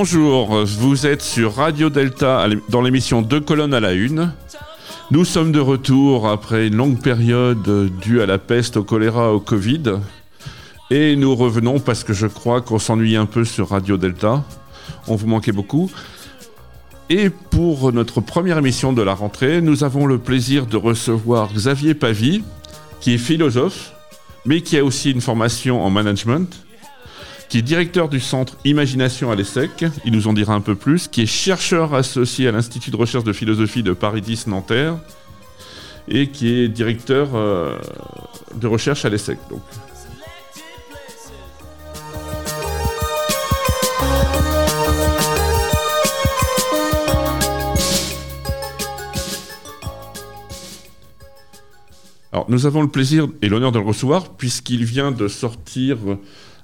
Bonjour, vous êtes sur Radio Delta dans l'émission Deux colonnes à la une. Nous sommes de retour après une longue période due à la peste, au choléra, au Covid. Et nous revenons parce que je crois qu'on s'ennuie un peu sur Radio Delta. On vous manquait beaucoup. Et pour notre première émission de la rentrée, nous avons le plaisir de recevoir Xavier Pavie, qui est philosophe, mais qui a aussi une formation en management qui est directeur du centre Imagination à l'ESSEC, il nous en dira un peu plus, qui est chercheur associé à l'Institut de recherche de philosophie de Paris 10 Nanterre, et qui est directeur euh, de recherche à l'ESSEC. Donc. Alors, nous avons le plaisir et l'honneur de le recevoir puisqu'il vient de sortir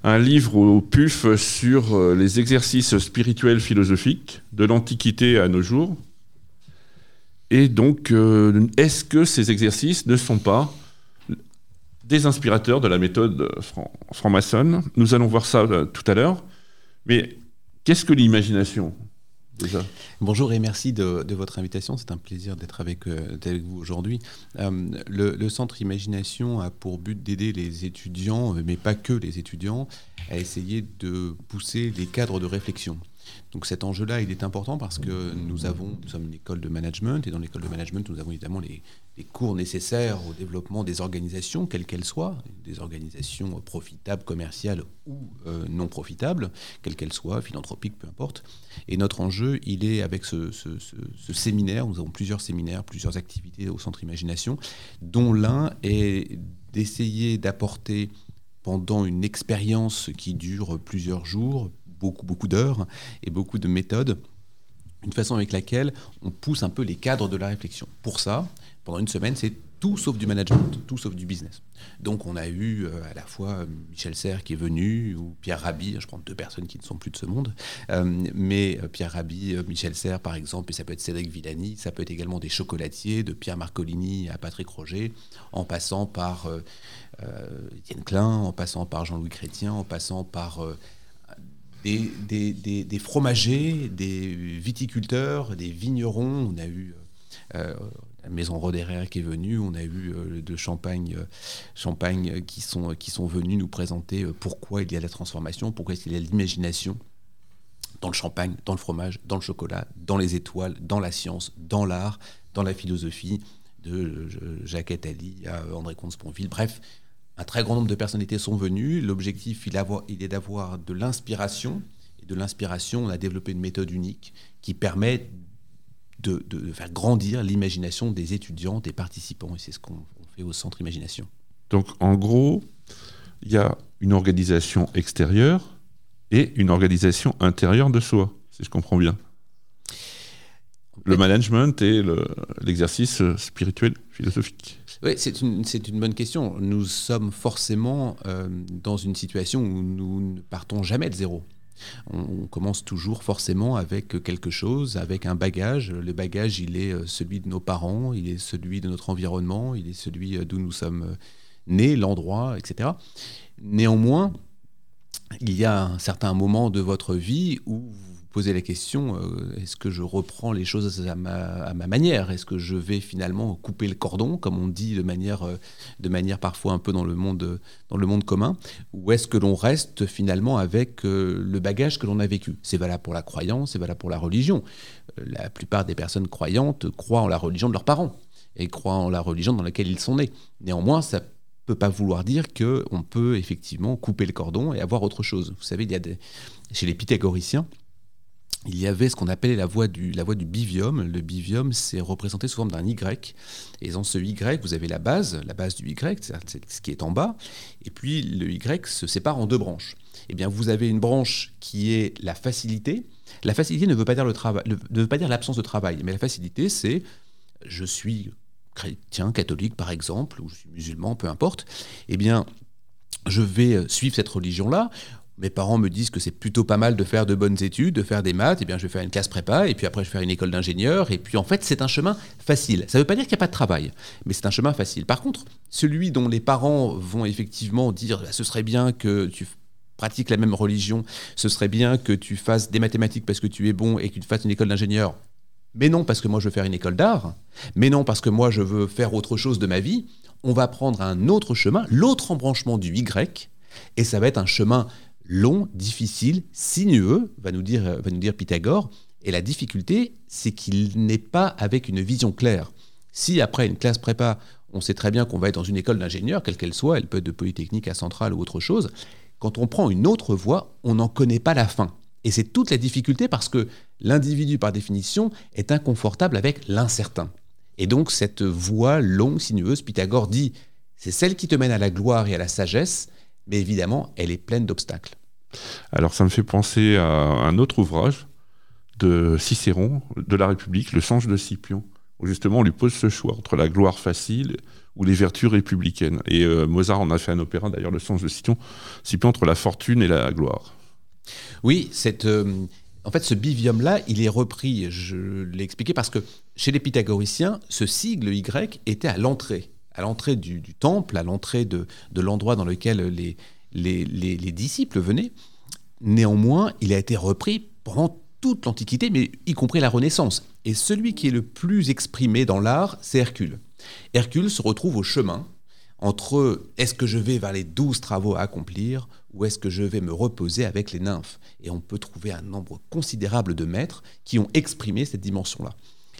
un livre au PUF sur euh, les exercices spirituels philosophiques de l'Antiquité à nos jours. Et donc, euh, est-ce que ces exercices ne sont pas des inspirateurs de la méthode franc-maçonne? Nous allons voir ça euh, tout à l'heure. Mais qu'est-ce que l'imagination? Bonjour et merci de, votre invitation. C'est un plaisir d'être avec, euh, vous aujourd'hui. Euh, le, Centre Imagination a pour but d'aider les étudiants, mais pas que les étudiants, à essayer de pousser les cadres de réflexion. Donc cet enjeu-là, il est important parce que nous avons, nous sommes une école de management et dans l'école de management, nous avons évidemment les, cours nécessaires au développement des organisations, quelles qu'elles soient, des organisations profitables, commerciales ou euh, non profitables, quelles qu'elles soient, philanthropiques, peu importe. Et notre enjeu, il est avec ce, séminaire, nous avons plusieurs séminaires, plusieurs activités au Centre Imagination, dont l'un est d'essayer d'apporter pendant une expérience qui dure plusieurs jours, beaucoup, beaucoup d'heures et beaucoup de méthodes, une façon avec laquelle on pousse un peu les cadres de la réflexion. Pour ça, pendant une semaine, c'est tout sauf du management, tout sauf du business. Donc on a eu euh, à la fois euh, Michel Serres qui est venu, ou Pierre Rabhi, je prends deux personnes qui ne sont plus de ce monde, euh, mais Pierre Rabhi, Michel Serres par exemple, et ça peut être Cédric Villani, ça peut être également des chocolatiers, de Pierre Marcolini à Patrick Roger, en passant par Étienne Klein, en passant par Jean-Louis Chrétien, en passant par des, fromagers, des viticulteurs, des vignerons. On a eu euh, la maison Roderer qui est venue, on a eu euh, de Champagne, euh, Champagne qui, sont, qui sont venus nous présenter pourquoi il y a la transformation, pourquoi il y a l'imagination dans le champagne, dans le fromage, dans le chocolat, dans les étoiles, dans la science, dans l'art, dans la philosophie, de Jacques Attali à André Comte-Sponville. Bref, un très grand nombre de personnalités sont venues. L'objectif, il, est d'avoir de l'inspiration. Et de l'inspiration, on a développé une méthode unique qui permet de, faire grandir l'imagination des étudiants, des participants. Et c'est ce qu'on fait au Centre Imagination. Donc, en gros, il y a une organisation extérieure et une organisation intérieure de soi, si je comprends bien. Le management et l'exercice spirituel philosophique. Oui, c'est une, une, bonne question. Nous sommes forcément euh, dans une situation où nous ne partons jamais de zéro. On, commence toujours forcément avec quelque chose, avec un bagage. Le bagage, il est euh, celui de nos parents, il est celui de notre environnement, il est celui euh, d'où nous sommes nés, l'endroit, etc. Néanmoins, il y a un certain moment de votre vie où poser la question euh, est-ce que je reprends les choses à ma, manière? Est-ce que je vais finalement couper le cordon, comme on dit de manière, euh, de manière parfois un peu dans le monde, dans le monde commun? Ou est-ce que l'on reste finalement avec euh, le bagage que l'on a vécu? C'est valable pour la croyance, c'est valable pour la religion. la plupart des personnes croyantes croient en la religion de leurs parents et croient en la religion dans laquelle ils sont nés. Néanmoins, ça peut pas vouloir dire qu'on peut effectivement couper le cordon et avoir autre chose. Vous savez, il y a des, chez les pythagoriciens, il y avait ce qu'on appelait la voie du, la voie du bivium. Le bivium, c'est représenté sous forme d'un Y. Et dans ce Y, vous avez la base, la base du Y, c'est ce qui est en bas. Et puis le Y se sépare en deux branches. Eh bien, vous avez une branche qui est la facilité. La facilité ne veut pas dire le travail, ne veut pas dire l'absence de travail, mais la facilité, c'est je suis chrétien, catholique par exemple, ou je suis musulman, peu importe. Eh bien, je vais suivre cette religion-là mes parents me disent que c'est plutôt pas mal de faire de bonnes études, de faire des maths, et eh bien je vais faire une classe prépa, et puis après je vais faire une école d'ingénieur, et puis en fait c'est un chemin facile. Ça ne veut pas dire qu'il n'y a pas de travail, mais c'est un chemin facile. Par contre, celui dont les parents vont effectivement dire bah, ce serait bien que tu pratiques la même religion, ce serait bien que tu fasses des mathématiques parce que tu es bon et que tu fasses une école d'ingénieur, mais non parce que moi je veux faire une école d'art, mais non parce que moi je veux faire autre chose de ma vie, on va prendre un autre chemin, l'autre embranchement du Y, et ça va être un chemin long, difficile, sinueux, va nous dire, va nous dire Pythagore. Et la difficulté, c'est qu'il n'est pas avec une vision claire. Si après une classe prépa, on sait très bien qu'on va être dans une école d'ingénieur, quelle qu'elle soit, elle peut être de Polytechnique à Centrale ou autre chose, quand on prend une autre voie, on n'en connaît pas la fin. Et c'est toute la difficulté parce que l'individu, par définition, est inconfortable avec l'incertain. Et donc cette voie longue, sinueuse, Pythagore dit, c'est celle qui te mène à la gloire et à la sagesse, mais évidemment, elle est pleine d'obstacles. Alors ça me fait penser à un autre ouvrage de Cicéron, de la République, Le Songe de Scipion, où justement on lui pose ce choix entre la gloire facile ou les vertus républicaines. Et euh, Mozart en a fait un opéra, d'ailleurs, Le Songe de Scipion, Scipion entre la fortune et la gloire. Oui, cette, euh, en fait, ce bivium-là, il est repris, je l'ai expliqué, parce que chez les pythagoriciens, ce sigle Y était à l'entrée à l'entrée du, temple, à l'entrée de, l'endroit dans lequel les, les, disciples venaient. Néanmoins, il a été repris pendant toute l'Antiquité, mais y compris la Renaissance. Et celui qui est le plus exprimé dans l'art, c'est Hercule. Hercule se retrouve au chemin entre est-ce que je vais vers les douze travaux à accomplir ou est-ce que je vais me reposer avec les nymphes Et on peut trouver un nombre considérable de maîtres qui ont exprimé cette dimension-là.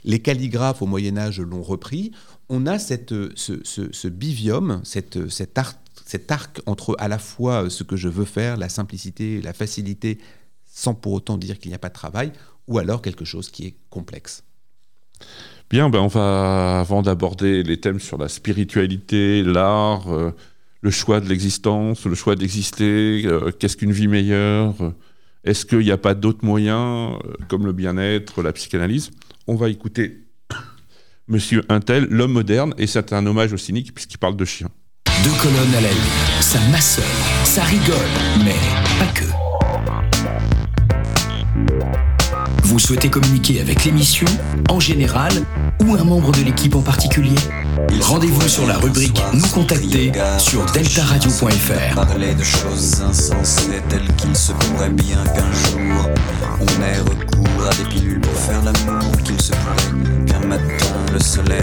Les calligraphes au Moyen Âge l'ont repris on a cette, ce, bivium, cette, cet, cet arc entre à la fois ce que je veux faire, la simplicité, la facilité, sans pour autant dire qu'il n'y a pas de travail, ou alors quelque chose qui est complexe. Bien, ben on va, avant d'aborder les thèmes sur la spiritualité, l'art, euh, le choix de l'existence, le choix d'exister, euh, qu'est-ce qu'une vie meilleure, euh, est-ce qu'il n'y a pas d'autres moyens, comme le bien-être, la psychanalyse? On va écouter Monsieur Intel, l'homme moderne, et c'est un hommage au cynique puisqu'il parle de chien. Deux colonnes à la une, ça masseur, ça rigole, mais pas que. Vous souhaitez communiquer avec l'émission, en général, ou un membre de l'équipe en particulier Rendez-vous sur la rubrique Nous contacter sur deltaradio.fr. Parler de choses insensées telles qu'il se pourrait bien qu'un jour on ait recours à des pilules pour faire l'amour, qu'il se pourrait qu'un matin le soleil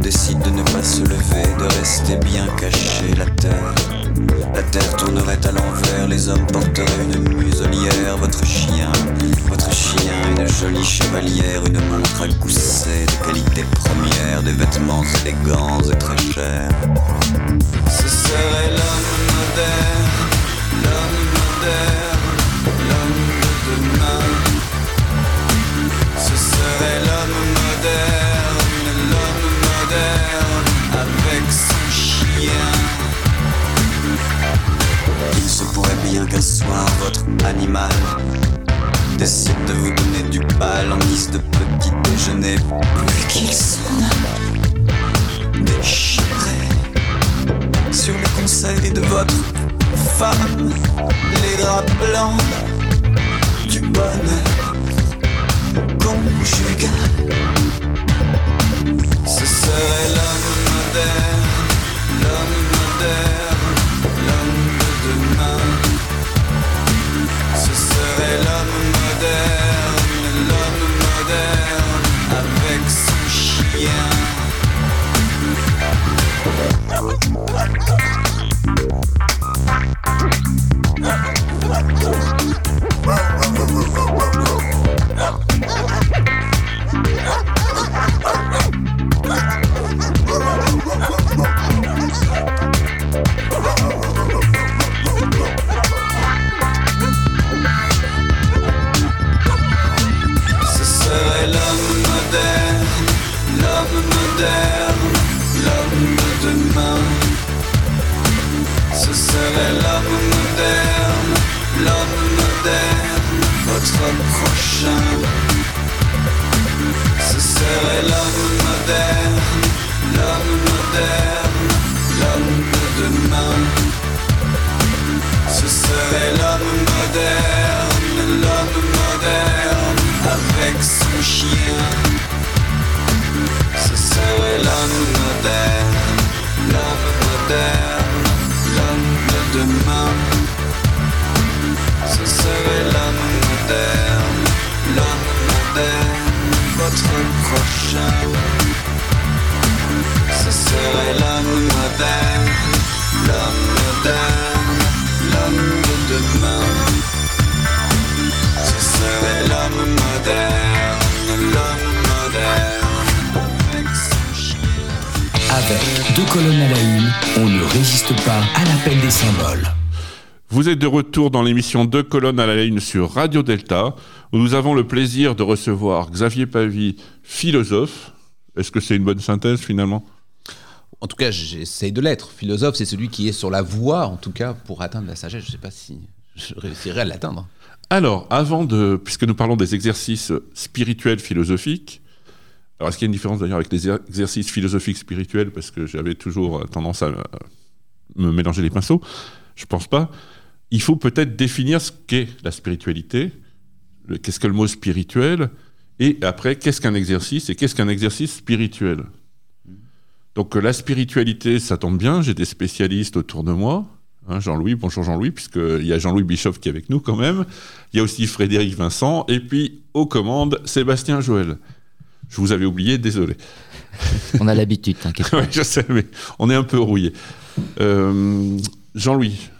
décide de ne pas se lever, de rester bien caché la terre. La terre tournerait à l'envers, les hommes porteraient une muselière, votre chien, votre chien, une jolie chevalière, une montre à gousset de qualité première, des vêtements élégants et très chers. Ce serait l'homme moderne, l'homme moderne, l'homme de demain. Ce serait qu'un soir votre animal décide de vous donner du bal en guise de petit déjeuner. Puis qu'il s'en déchiré sur le conseil de votre femme, les draps blancs du bonheur conjugal. Ce serait l'homme moderne, l'homme moderne, avec son chien. Ce serait l'homme moderne, l'homme moderne, l'homme de demain. Ce serait l'homme moderne, l'homme moderne, votre prochain. Ce serait l'homme moderne, l'homme deux colonnes à la une, on ne résiste pas à l'appel des symboles. Vous êtes de retour dans l'émission Deux colonnes à la une sur Radio Delta, où nous avons le plaisir de recevoir Xavier Pavie, philosophe. Est-ce que c'est une bonne synthèse finalement? En tout cas, j'essaye de l'être. Philosophe, c'est celui qui est sur la voie, en tout cas, pour atteindre la sagesse. Je ne sais pas si je réussirai à l'atteindre. Alors, avant de, puisque nous parlons des exercices spirituels philosophiques, alors est-ce qu'il y a une différence d'ailleurs avec les er- exercices philosophiques spirituels? Parce que j'avais toujours euh, tendance à me mélanger les pinceaux. Je pense pas. Il faut peut-être définir ce qu'est la spiritualité, qu'est-ce que le mot spirituel, et après, qu'est-ce qu'un exercice et qu'est-ce qu'un exercice spirituel? Donc euh, la spiritualité, ça tombe bien, j'ai des spécialistes autour de moi. Hein, Jean-Louis, bonjour Jean-Louis, puisqu'il y a Jean-Louis Bischoff qui est avec nous quand même. Il y a aussi Frédéric Vincent, et puis aux commandes, Sébastien Joël. Je vous avais oublié, désolé. On a l'habitude, t'inquiète pas. Ouais, je sais, mais on est un peu rouillé. Euh, Jean-Louis,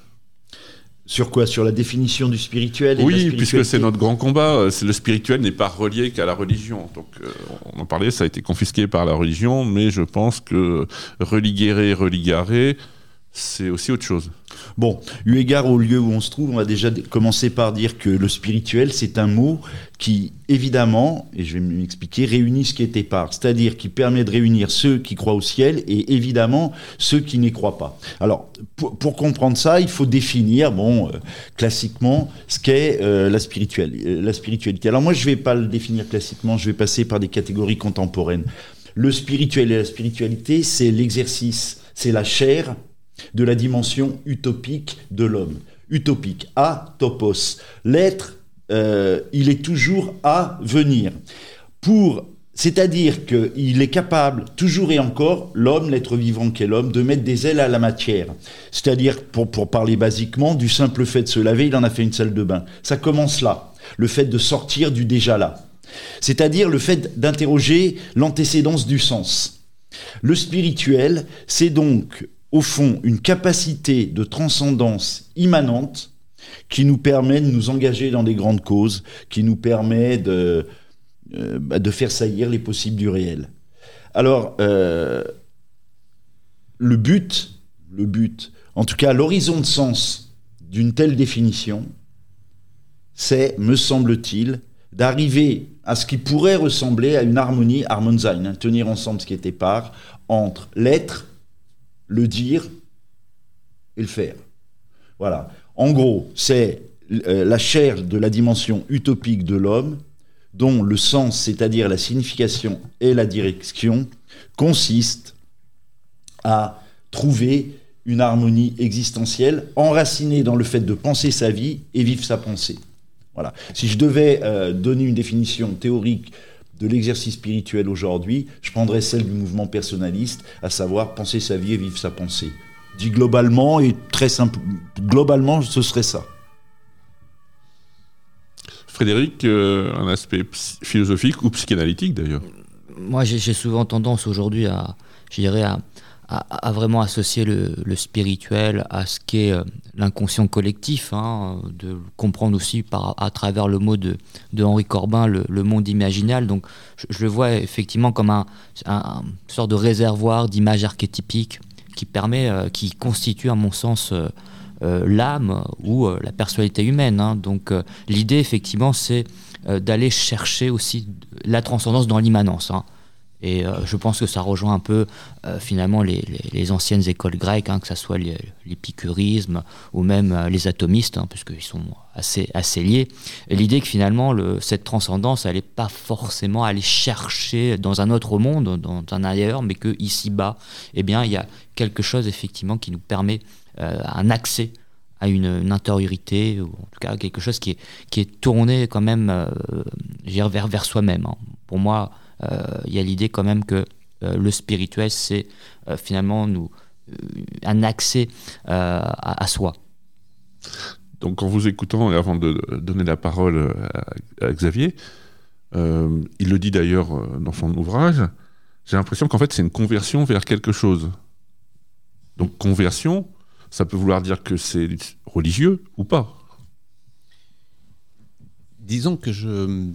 Sur quoi? Sur la définition du spirituel et de la oui, puisque c'est notre grand combat, euh, c'est le spirituel n'est pas relié qu'à la religion. Donc, euh, on en parlait, ça a été confisqué par la religion, mais je pense que religérer, religarer, c'est aussi autre chose. Bon, eu égard au lieu où on se trouve, on va déjà commencer par dire que le spirituel, c'est un mot qui, évidemment, et je vais m'expliquer, réunit ce qui est épars, c'est-à-dire qui permet de réunir ceux qui croient au ciel et évidemment ceux qui n'y croient pas. Alors, pour, comprendre ça, il faut définir, bon, euh, classiquement, ce qu'est euh, la, euh, la spiritualité. Alors moi, je ne vais pas le définir classiquement, je vais passer par des catégories contemporaines. Le spirituel et la spiritualité, c'est l'exercice, c'est la chair de la dimension utopique de l'homme. Utopique, à topos. L'être, euh, il est toujours à venir. Pour, c'est-à-dire qu'il est capable, toujours et encore, l'homme, l'être vivant qu'est l'homme, de mettre des ailes à la matière. C'est-à-dire, pour, pour parler basiquement, du simple fait de se laver, il en a fait une salle de bain. Ça commence là. Le fait de sortir du déjà là. C'est-à-dire le fait d'interroger l'antécédence du sens. Le spirituel, c'est donc, au fond, une capacité de transcendance immanente qui nous permet de nous engager dans des grandes causes, qui nous permet de, euh, bah, faire saillir les possibles du réel. Alors, euh, le but, le but, en tout cas l'horizon de sens d'une telle définition, c'est, me semble-t-il, d'arriver à ce qui pourrait ressembler à une harmonie, Harmonsein, hein, tenir ensemble ce qui était part, entre l'être, le dire et le faire. Voilà. En gros, c'est euh, la chair de la dimension utopique de l'homme, dont le sens, c'est-à-dire la signification et la direction, consiste à trouver une harmonie existentielle enracinée dans le fait de penser sa vie et vivre sa pensée. Voilà. Si je devais euh, donner une définition théorique de l'exercice spirituel aujourd'hui, je prendrais celle du mouvement personnaliste, à savoir penser sa vie et vivre sa pensée. Dit globalement et très simple, globalement, ce serait ça. Frédéric, euh, un aspect philosophique ou psychanalytique d'ailleurs? Moi, j'ai j'ai souvent tendance aujourd'hui à, je dirais, à, à- vraiment associer le, spirituel à ce qu'est euh, l'inconscient collectif, hein, de comprendre aussi par, à travers le mot de, de Henri Corbin, le, monde imaginal. Donc, je, le vois effectivement comme un, un- sorte de réservoir d'images archétypiques qui permet, euh, qui constitue, à mon sens, euh, l'âme ou la personnalité humaine. hein. Donc, l'idée, effectivement, c'est d'aller chercher aussi la transcendance dans l'immanence. hein. Et euh, je pense que ça rejoint un peu euh, finalement les, anciennes écoles grecques, hein, que ce soit l'épicurisme ou même euh, les atomistes, hein, puisqu'ils sont assez, assez liés. L'idée que finalement le, cette transcendance, elle n'est pas forcément aller chercher dans un autre monde, dans un ailleurs, mais que ici-bas, eh bien, il y a quelque chose effectivement qui nous permet un accès à une, intériorité, ou en tout cas quelque chose qui est, qui est tourné quand même vers, vers soi-même. Hein. Pour moi, il y a l'idée quand même que euh, le spirituel, c'est euh, finalement nous, un accès à, soi. Donc en vous écoutant et avant de donner la parole à, Xavier, il le dit d'ailleurs dans son ouvrage, j'ai l'impression qu'en fait c'est une conversion vers quelque chose. Donc conversion, ça peut vouloir dire que c'est religieux ou pas? Disons que je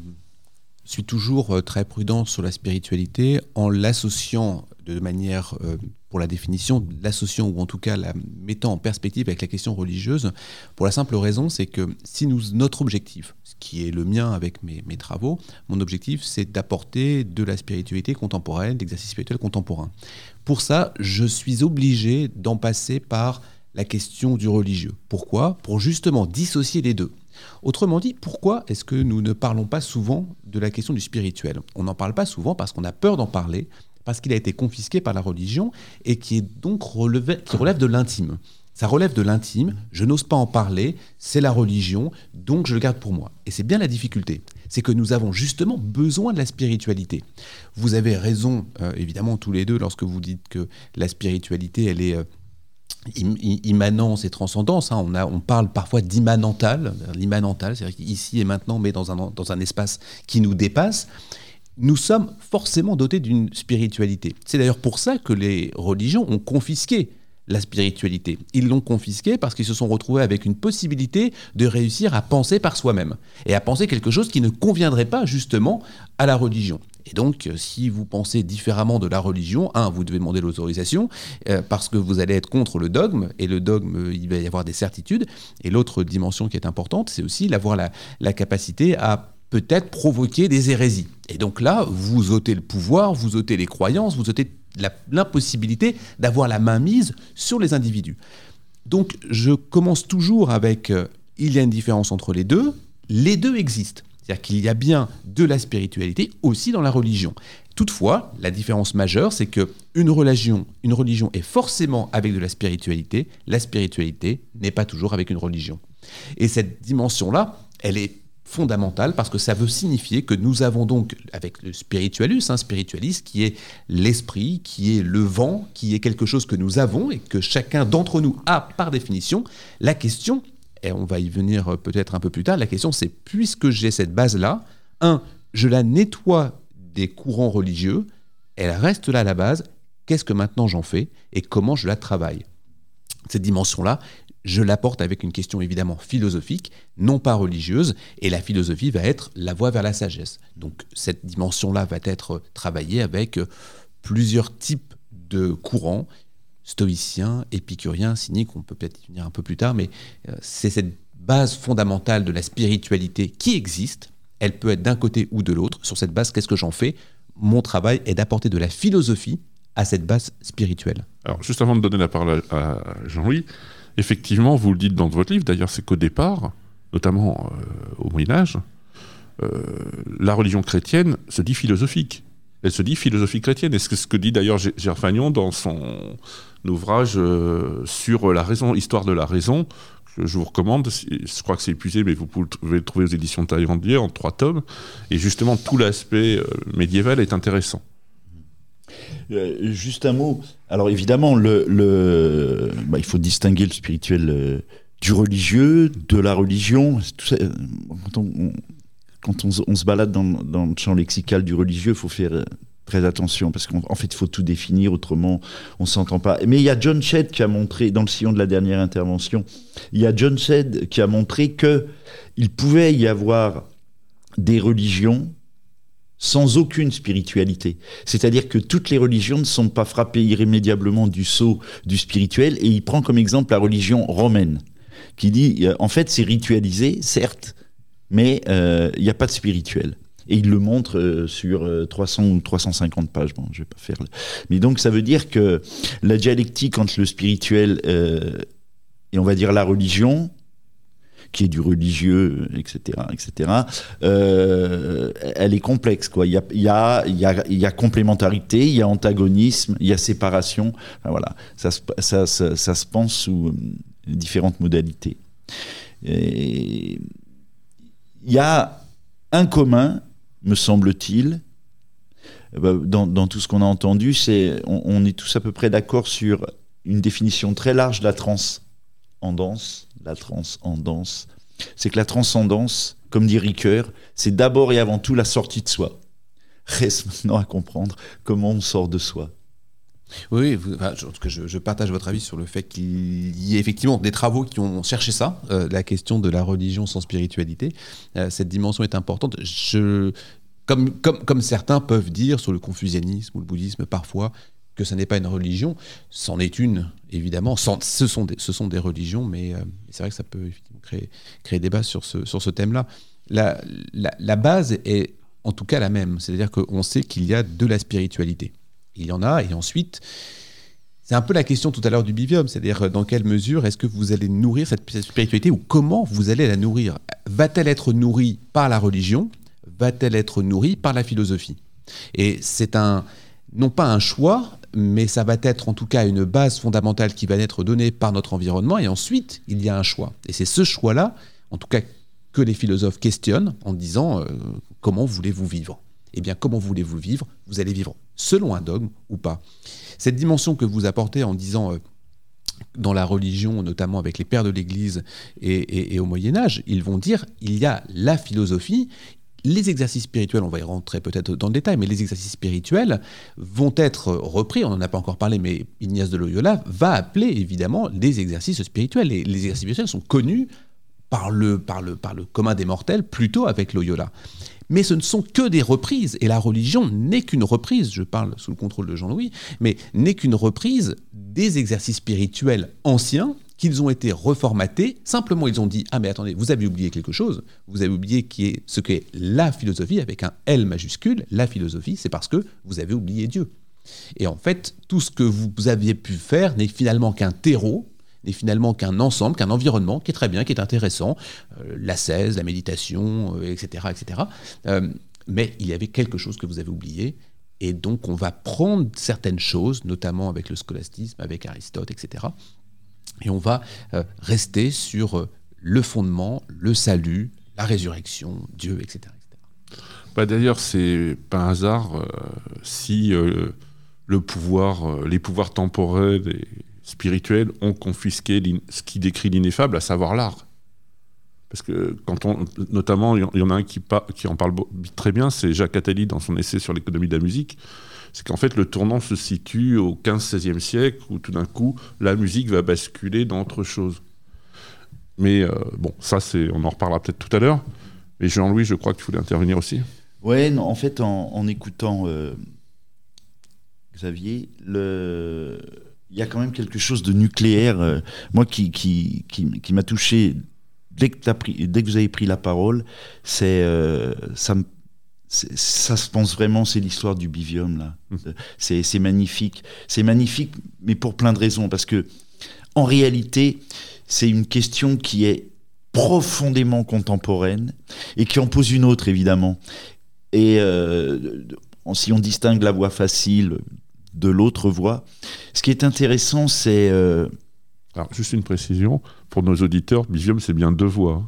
suis toujours euh, très prudent sur la spiritualité en l'associant de manière, euh, pour la définition, l'associant ou en tout cas la mettant en perspective avec la question religieuse, pour la simple raison, c'est que si nous, notre objectif, ce qui est le mien avec mes, mes travaux, mon objectif, c'est d'apporter de la spiritualité contemporaine, l'exercice spirituel contemporain. Pour ça, je suis obligé d'en passer par la question du religieux. Pourquoi? Pour justement dissocier les deux. Autrement dit, pourquoi est-ce que nous ne parlons pas souvent de la question du spirituel? On n'en parle pas souvent parce qu'on a peur d'en parler, parce qu'il a été confisqué par la religion et qui est donc qui relève de l'intime. Ça relève de l'intime, je n'ose pas en parler, c'est la religion, donc je le garde pour moi. Et c'est bien la difficulté, c'est que nous avons justement besoin de la spiritualité. Vous avez raison, euh, évidemment, tous les deux, lorsque vous dites que la spiritualité, elle est... Euh, immanence et transcendance. Hein. On, parle parfois d'immanental, l'immanental, c'est-à-dire qu'ici et maintenant, mais dans un, dans un espace qui nous dépasse. Nous sommes forcément dotés d'une spiritualité. C'est d'ailleurs pour ça que les religions ont confisqué la spiritualité. Ils l'ont confisquée parce qu'ils se sont retrouvés avec une possibilité de réussir à penser par soi-même et à penser quelque chose qui ne conviendrait pas justement à la religion. Et donc, euh, si vous pensez différemment de la religion, un, vous devez demander l'autorisation euh, parce que vous allez être contre le dogme, et le dogme, euh, il va y avoir des certitudes. Et l'autre dimension qui est importante, c'est aussi d'avoir la, la capacité à peut-être provoquer des hérésies. Et donc là, vous ôtez le pouvoir, vous ôtez les croyances, vous ôtez l'impossibilité d'avoir la main mise sur les individus. Donc je commence toujours avec il y a une différence entre les deux, les deux existent. C'est-à-dire qu'il y a bien de la spiritualité aussi dans la religion. Toutefois, la différence majeure, c'est que une religion, une religion est forcément avec de la spiritualité. La spiritualité n'est pas toujours avec une religion. Et cette dimension-là, elle est fondamentale parce que ça veut signifier que nous avons donc, avec le spiritualus, un spiritualiste qui est l'esprit, qui est le vent, qui est quelque chose que nous avons et que chacun d'entre nous a par définition, la question et on va y venir euh, peut-être un peu plus tard, la question c'est, puisque j'ai cette base-là, un, je la nettoie des courants religieux, elle reste là à la base, qu'est-ce que maintenant j'en fais et comment je la travaille? Cette dimension-là, je l'apporte avec une question évidemment philosophique, non pas religieuse, et la philosophie va être la voie vers la sagesse. Donc cette dimension-là va être travaillée avec plusieurs types de courants stoïcien, épicurien, cynique, on peut peut-être y venir un peu plus tard, mais euh, c'est cette base fondamentale de la spiritualité qui existe. Elle peut être d'un côté ou de l'autre. Sur cette base, qu'est-ce que j'en fais? Mon travail est d'apporter de la philosophie à cette base spirituelle. Alors, juste avant de donner la parole à Jean-Louis, effectivement, vous le dites dans votre livre, d'ailleurs, c'est qu'au départ, notamment euh, au Moyen Âge, euh, la religion chrétienne se dit philosophique. Elle se dit philosophie chrétienne. Et c'est ce que dit d'ailleurs Gerfagnon dans son ouvrage euh, sur la raison, histoire de la raison, que je vous recommande. Je crois que c'est épuisé, mais vous pouvez le trouver aux éditions Taillandier en trois tomes. Et justement, tout l'aspect euh, médiéval est intéressant. Euh, juste un mot. Alors évidemment, bah, il faut distinguer le spirituel du religieux, de la religion. Quand on, se balade dans, le champ lexical du religieux, il faut faire très attention parce qu'en fait, il faut tout définir, autrement, on s'entend pas. Mais il y a John Shedd qui a montré, dans le sillon de la dernière intervention, il y a John Shedd qui a montré que il pouvait y avoir des religions sans aucune spiritualité. C'est-à-dire que toutes les religions ne sont pas frappées irrémédiablement du sceau du spirituel, et il prend comme exemple la religion romaine, qui dit, en fait, c'est ritualisé, certes, mais euh, il n'y a pas de spirituel. Et il le montre euh, sur 300 ou 350 pages. Bon, je vais pas faire. Mais donc, ça veut dire que la dialectique entre le spirituel et on va dire la religion, qui est du religieux, etc., etc., euh, elle est complexe. Quoi. Il, y a, il, y a, il, y a, complémentarité, il y a antagonisme, il y a séparation. Voilà, ça, ça, ça, se pense sous euh, différentes modalités. Il y a un commun, me semble-t-il, euh, dans, dans, tout ce qu'on a entendu, c'est on, on, est tous à peu près d'accord sur une définition très large de la transcendance la transcendance, c'est que la transcendance, comme dit Ricoeur, c'est d'abord et avant tout la sortie de soi. Reste maintenant à comprendre comment on sort de soi. Oui, je, partage votre avis sur le fait qu'il y ait effectivement des travaux qui ont cherché ça, euh, la question de la religion sans spiritualité. Euh, cette dimension est importante. Je, comme, comme, comme, certains peuvent dire sur le confucianisme ou le bouddhisme parfois, que ce n'est pas une religion, c'en est une, évidemment. ce, sont des, ce sont des religions, mais euh, c'est vrai que ça peut créer, créer débat sur ce, sur ce thème-là. La, la, base est en tout cas la même, c'est-à-dire qu'on sait qu'il y a de la spiritualité. Il y en a, et ensuite, c'est un peu la question tout à l'heure du bivium, c'est-à-dire dans quelle mesure est-ce que vous allez nourrir cette spiritualité ou comment vous allez la nourrir? Va-t-elle être nourrie par la religion? Va-t-elle être nourrie par la philosophie? Et c'est un, non pas un choix, mais ça va être en tout cas une base fondamentale qui va être donnée par notre environnement, et ensuite il y a un choix. Et c'est ce choix-là, en tout cas, que les philosophes questionnent en disant euh, comment voulez-vous vivre? Eh bien, comment voulez-vous vivre? Vous allez vivre selon un dogme ou pas? Cette dimension que vous apportez en disant euh, dans la religion, notamment avec les pères de l'Église et, au Moyen Âge, ils vont dire il y a la philosophie, les exercices spirituels, on va y rentrer peut-être dans le détail, mais les exercices spirituels vont être repris, on n'en a pas encore parlé, mais Ignace de Loyola va appeler évidemment les exercices spirituels. Et les exercices spirituels sont connus par le, par, le, par le commun des mortels, plutôt avec Loyola. Mais ce ne sont que des reprises, et la religion n'est qu'une reprise, je parle sous le contrôle de Jean-Louis, mais n'est qu'une reprise des exercices spirituels anciens qu'ils ont été reformatés. Simplement, ils ont dit Ah, mais attendez, vous avez oublié quelque chose. Vous avez oublié qui est ce qu'est la philosophie avec un L majuscule. La philosophie, c'est parce que vous avez oublié Dieu. Et en fait, tout ce que vous aviez pu faire n'est finalement qu'un terreau, n'est finalement qu'un ensemble, qu'un environnement qui est très bien, qui est intéressant, euh, l'ascèse, la méditation, etc., euh, etc. Euh, mais il y avait quelque chose que vous avez oublié, et donc on va prendre certaines choses, notamment avec le scolastisme, avec Aristote, etc., et on va euh, rester sur le fondement, le salut, la résurrection, Dieu, etc. Bah D'ailleurs, c'est pas un hasard si le pouvoir, les pouvoirs temporels et spirituels ont confisqué ce qui décrit l'ineffable, à savoir l'art. Parce que quand on, notamment, il y en a un qui, qui en parle très bien, c'est Jacques Attali dans son essai sur l'économie de la musique c'est qu'en fait le tournant se situe au 15-16e siècle où tout d'un coup la musique va basculer dans autre chose. Mais euh, bon, ça c'est, on en reparlera peut-être tout à l'heure. Mais Jean-Louis, je crois que tu voulais intervenir aussi. Ouais, non, en fait, en, écoutant euh, Xavier, le... il y a quand même quelque chose de nucléaire, euh, moi qui, qui, qui, m'a touché dès que, pris, dès que vous avez pris la parole, c'est ça me ça se pense vraiment, c'est l'histoire du bivium là. Mmh. C'est magnifique, c'est magnifique, mais pour plein de raisons, parce que en réalité, c'est une question qui est profondément contemporaine et qui en pose une autre évidemment. Et euh, si on distingue la voie facile de l'autre voie, ce qui est intéressant, c'est euh, alors juste une précision pour nos auditeurs, bivium c'est bien deux voies. Hein.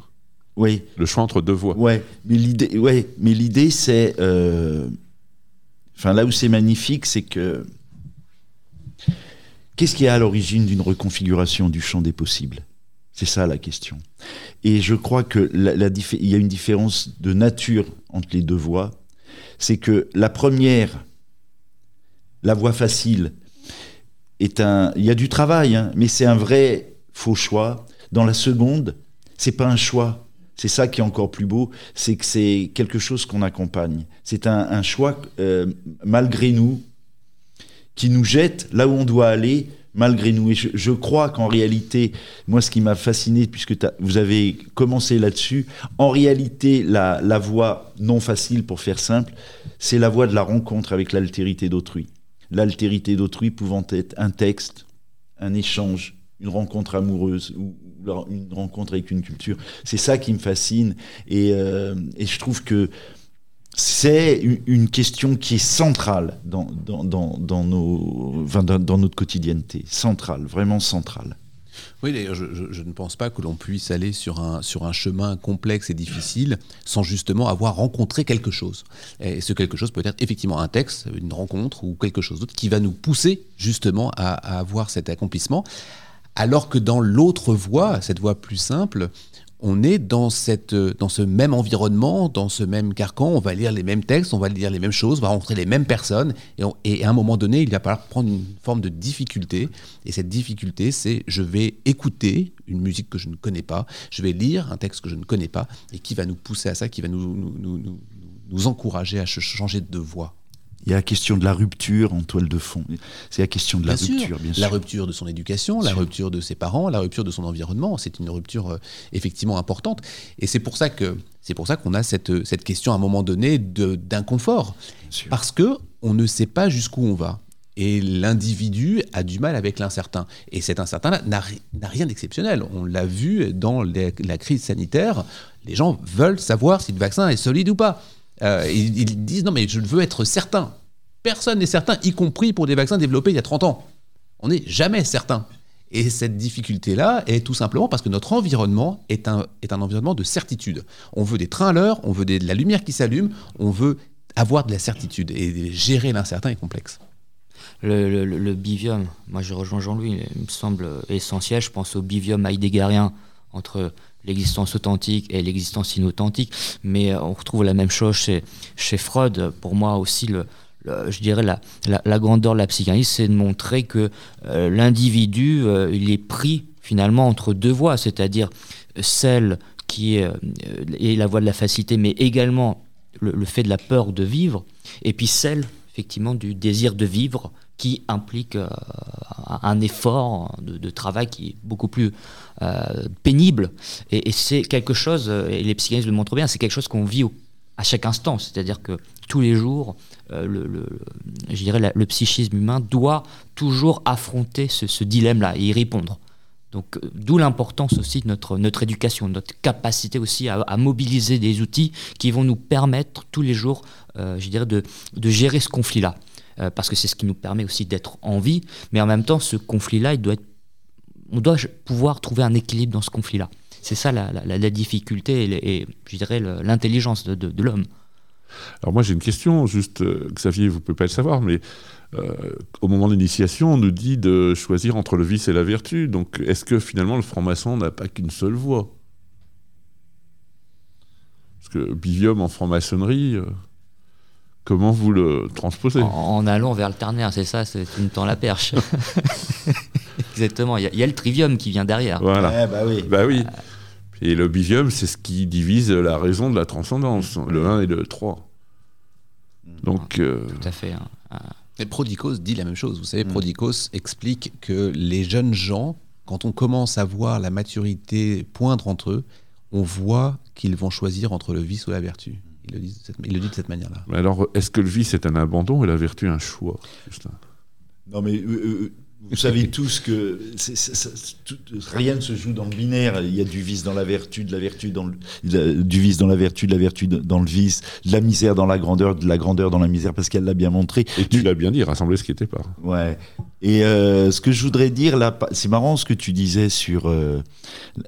Oui. Le choix entre deux voies. Ouais, mais l'idée, ouais, mais l'idée, c'est, euh, enfin, là où c'est magnifique, c'est que qu'est-ce qui est à l'origine d'une reconfiguration du champ des possibles? C'est ça la question. Et je crois que la, il y a une différence de nature entre les deux voies. C'est que la première, la voie facile, est un, il y a du travail, hein, mais c'est un vrai faux choix. Dans la seconde, c'est pas un choix, c'est ça qui est encore plus beau, c'est que c'est quelque chose qu'on accompagne. C'est un, choix, euh, malgré nous, qui nous jette là où on doit aller, malgré nous. Et je, crois qu'en réalité, moi, ce qui m'a fasciné, puisque vous avez commencé là-dessus, en réalité, la, la voie non facile, pour faire simple, c'est la voie de la rencontre avec l'altérité d'autrui. L'altérité d'autrui pouvant être un texte, un échange, une rencontre amoureuse ou une rencontre avec une culture. C'est ça qui me fascine. Et, euh, je trouve que c'est une question qui est centrale dans, dans, notre quotidienneté. Centrale, vraiment centrale. Oui, d'ailleurs, je, ne pense pas que l'on puisse aller sur un, sur un chemin complexe et difficile sans justement avoir rencontré quelque chose. Et ce quelque chose peut être effectivement un texte, une rencontre ou quelque chose d'autre qui va nous pousser justement à, à avoir cet accomplissement. Alors que dans l'autre voie, cette voie plus simple, on est dans, cette, dans ce même environnement, dans ce même carcan, on va lire les mêmes textes, on va lire les mêmes choses, on va rencontrer les mêmes personnes, et, à un moment donné, il va falloir prendre une forme de difficulté, et cette difficulté, c'est je vais écouter une musique que je ne connais pas, je vais lire un texte que je ne connais pas, et qui va nous pousser à ça, qui va nous, nous, encourager à changer de voie. Il y a la question de la rupture en toile de fond. C'est la question de la rupture, bien sûr. La rupture de son éducation, la rupture de ses parents, la rupture de son environnement. C'est une rupture euh, effectivement importante. Et c'est pour ça que c'est pour ça qu'on a cette, cette question à un moment donné d'inconfort. Parce que on ne sait pas jusqu'où on va. Et l'individu a du mal avec l'incertain. Et cet incertain-là n'a rien d'exceptionnel. On l'a vu dans la crise sanitaire. Les gens veulent savoir si le vaccin est solide ou pas. Euh, ils, disent non mais je veux être certain. Personne n'est certain, y compris pour des vaccins développés il y a 30 ans. On n'est jamais certain. Et cette difficulté-là est tout simplement parce que notre environnement est un, est un environnement de certitude. On veut des trains à l'heure, on veut de la lumière qui s'allume, on veut avoir de la certitude. Et gérer l'incertain est complexe. Le, le, bivium, moi je rejoins Jean-Louis, il me semble essentiel. Je pense au bivium heideggerien entre l'existence authentique et l'existence inauthentique. Mais euh, on retrouve la même chose chez, chez Freud. Pour moi aussi, je dirais la, la, grandeur de la psychanalyse, c'est de montrer que euh, l'individu, euh, il est pris finalement entre deux voies, c'est-à-dire celle qui est, la voie de la facilité, mais également le, fait de la peur de vivre, et puis celle effectivement du désir de vivre qui implique un effort de, travail qui est beaucoup plus euh, pénible. Et, c'est quelque chose, euh, et les psychanalystes le montrent bien, c'est quelque chose qu'on vit à chaque instant. C'est-à-dire que tous les jours, euh, le, je dirais le psychisme humain doit toujours affronter ce, dilemme-là et y répondre. Donc, d'où l'importance aussi de notre, notre éducation, notre capacité aussi à, mobiliser des outils qui vont nous permettre tous les jours, je dirais, de, de gérer ce conflit-là. Parce que c'est ce qui nous permet aussi d'être en vie, mais en même temps, ce conflit-là, il doit être on doit pouvoir trouver un équilibre dans ce conflit-là. C'est ça la, difficulté et, je dirais l'intelligence de, l'homme. Alors moi j'ai une question, juste euh, Xavier, vous ne pouvez pas le savoir, mais euh, au moment de l'initiation, on nous dit de choisir entre le vice et la vertu. Donc est-ce que finalement le franc-maçon n'a pas qu'une seule voie? Parce que bivium en franc-maçonnerie, euh, comment vous le transposez en, allant vers le ternaire, c'est ça, c'est une temps la perche. Exactement, il y, a le trivium qui vient derrière. Voilà. bah oui. Bah oui. Et le bivium, c'est ce qui divise la raison de la transcendance, le 1 et le 3. Donc, euh, Tout à fait. Hein. Et Prodikos dit la même chose. Vous savez, mm. Prodikos explique que les jeunes gens, quand on commence à voir la maturité poindre entre eux, on voit qu'ils vont choisir entre le vice ou la vertu. Il le dit, il le dit de cette manière-là. Alors, est-ce que le vice est un abandon et la vertu un choix Non, mais euh, euh, vous savez tous que rien ne se joue dans le binaire. Il y a du vice dans la vertu, de la vertu dans le, du vice dans la vertu, de la vertu dans le vice, de la misère dans la grandeur, de la grandeur dans la misère, parce qu'elle l'a bien montré. Et tu l'as bien dit, rassembler ce qui était pas. Ouais. Et euh, ce que je voudrais dire là, c'est marrant ce que tu disais sur, euh,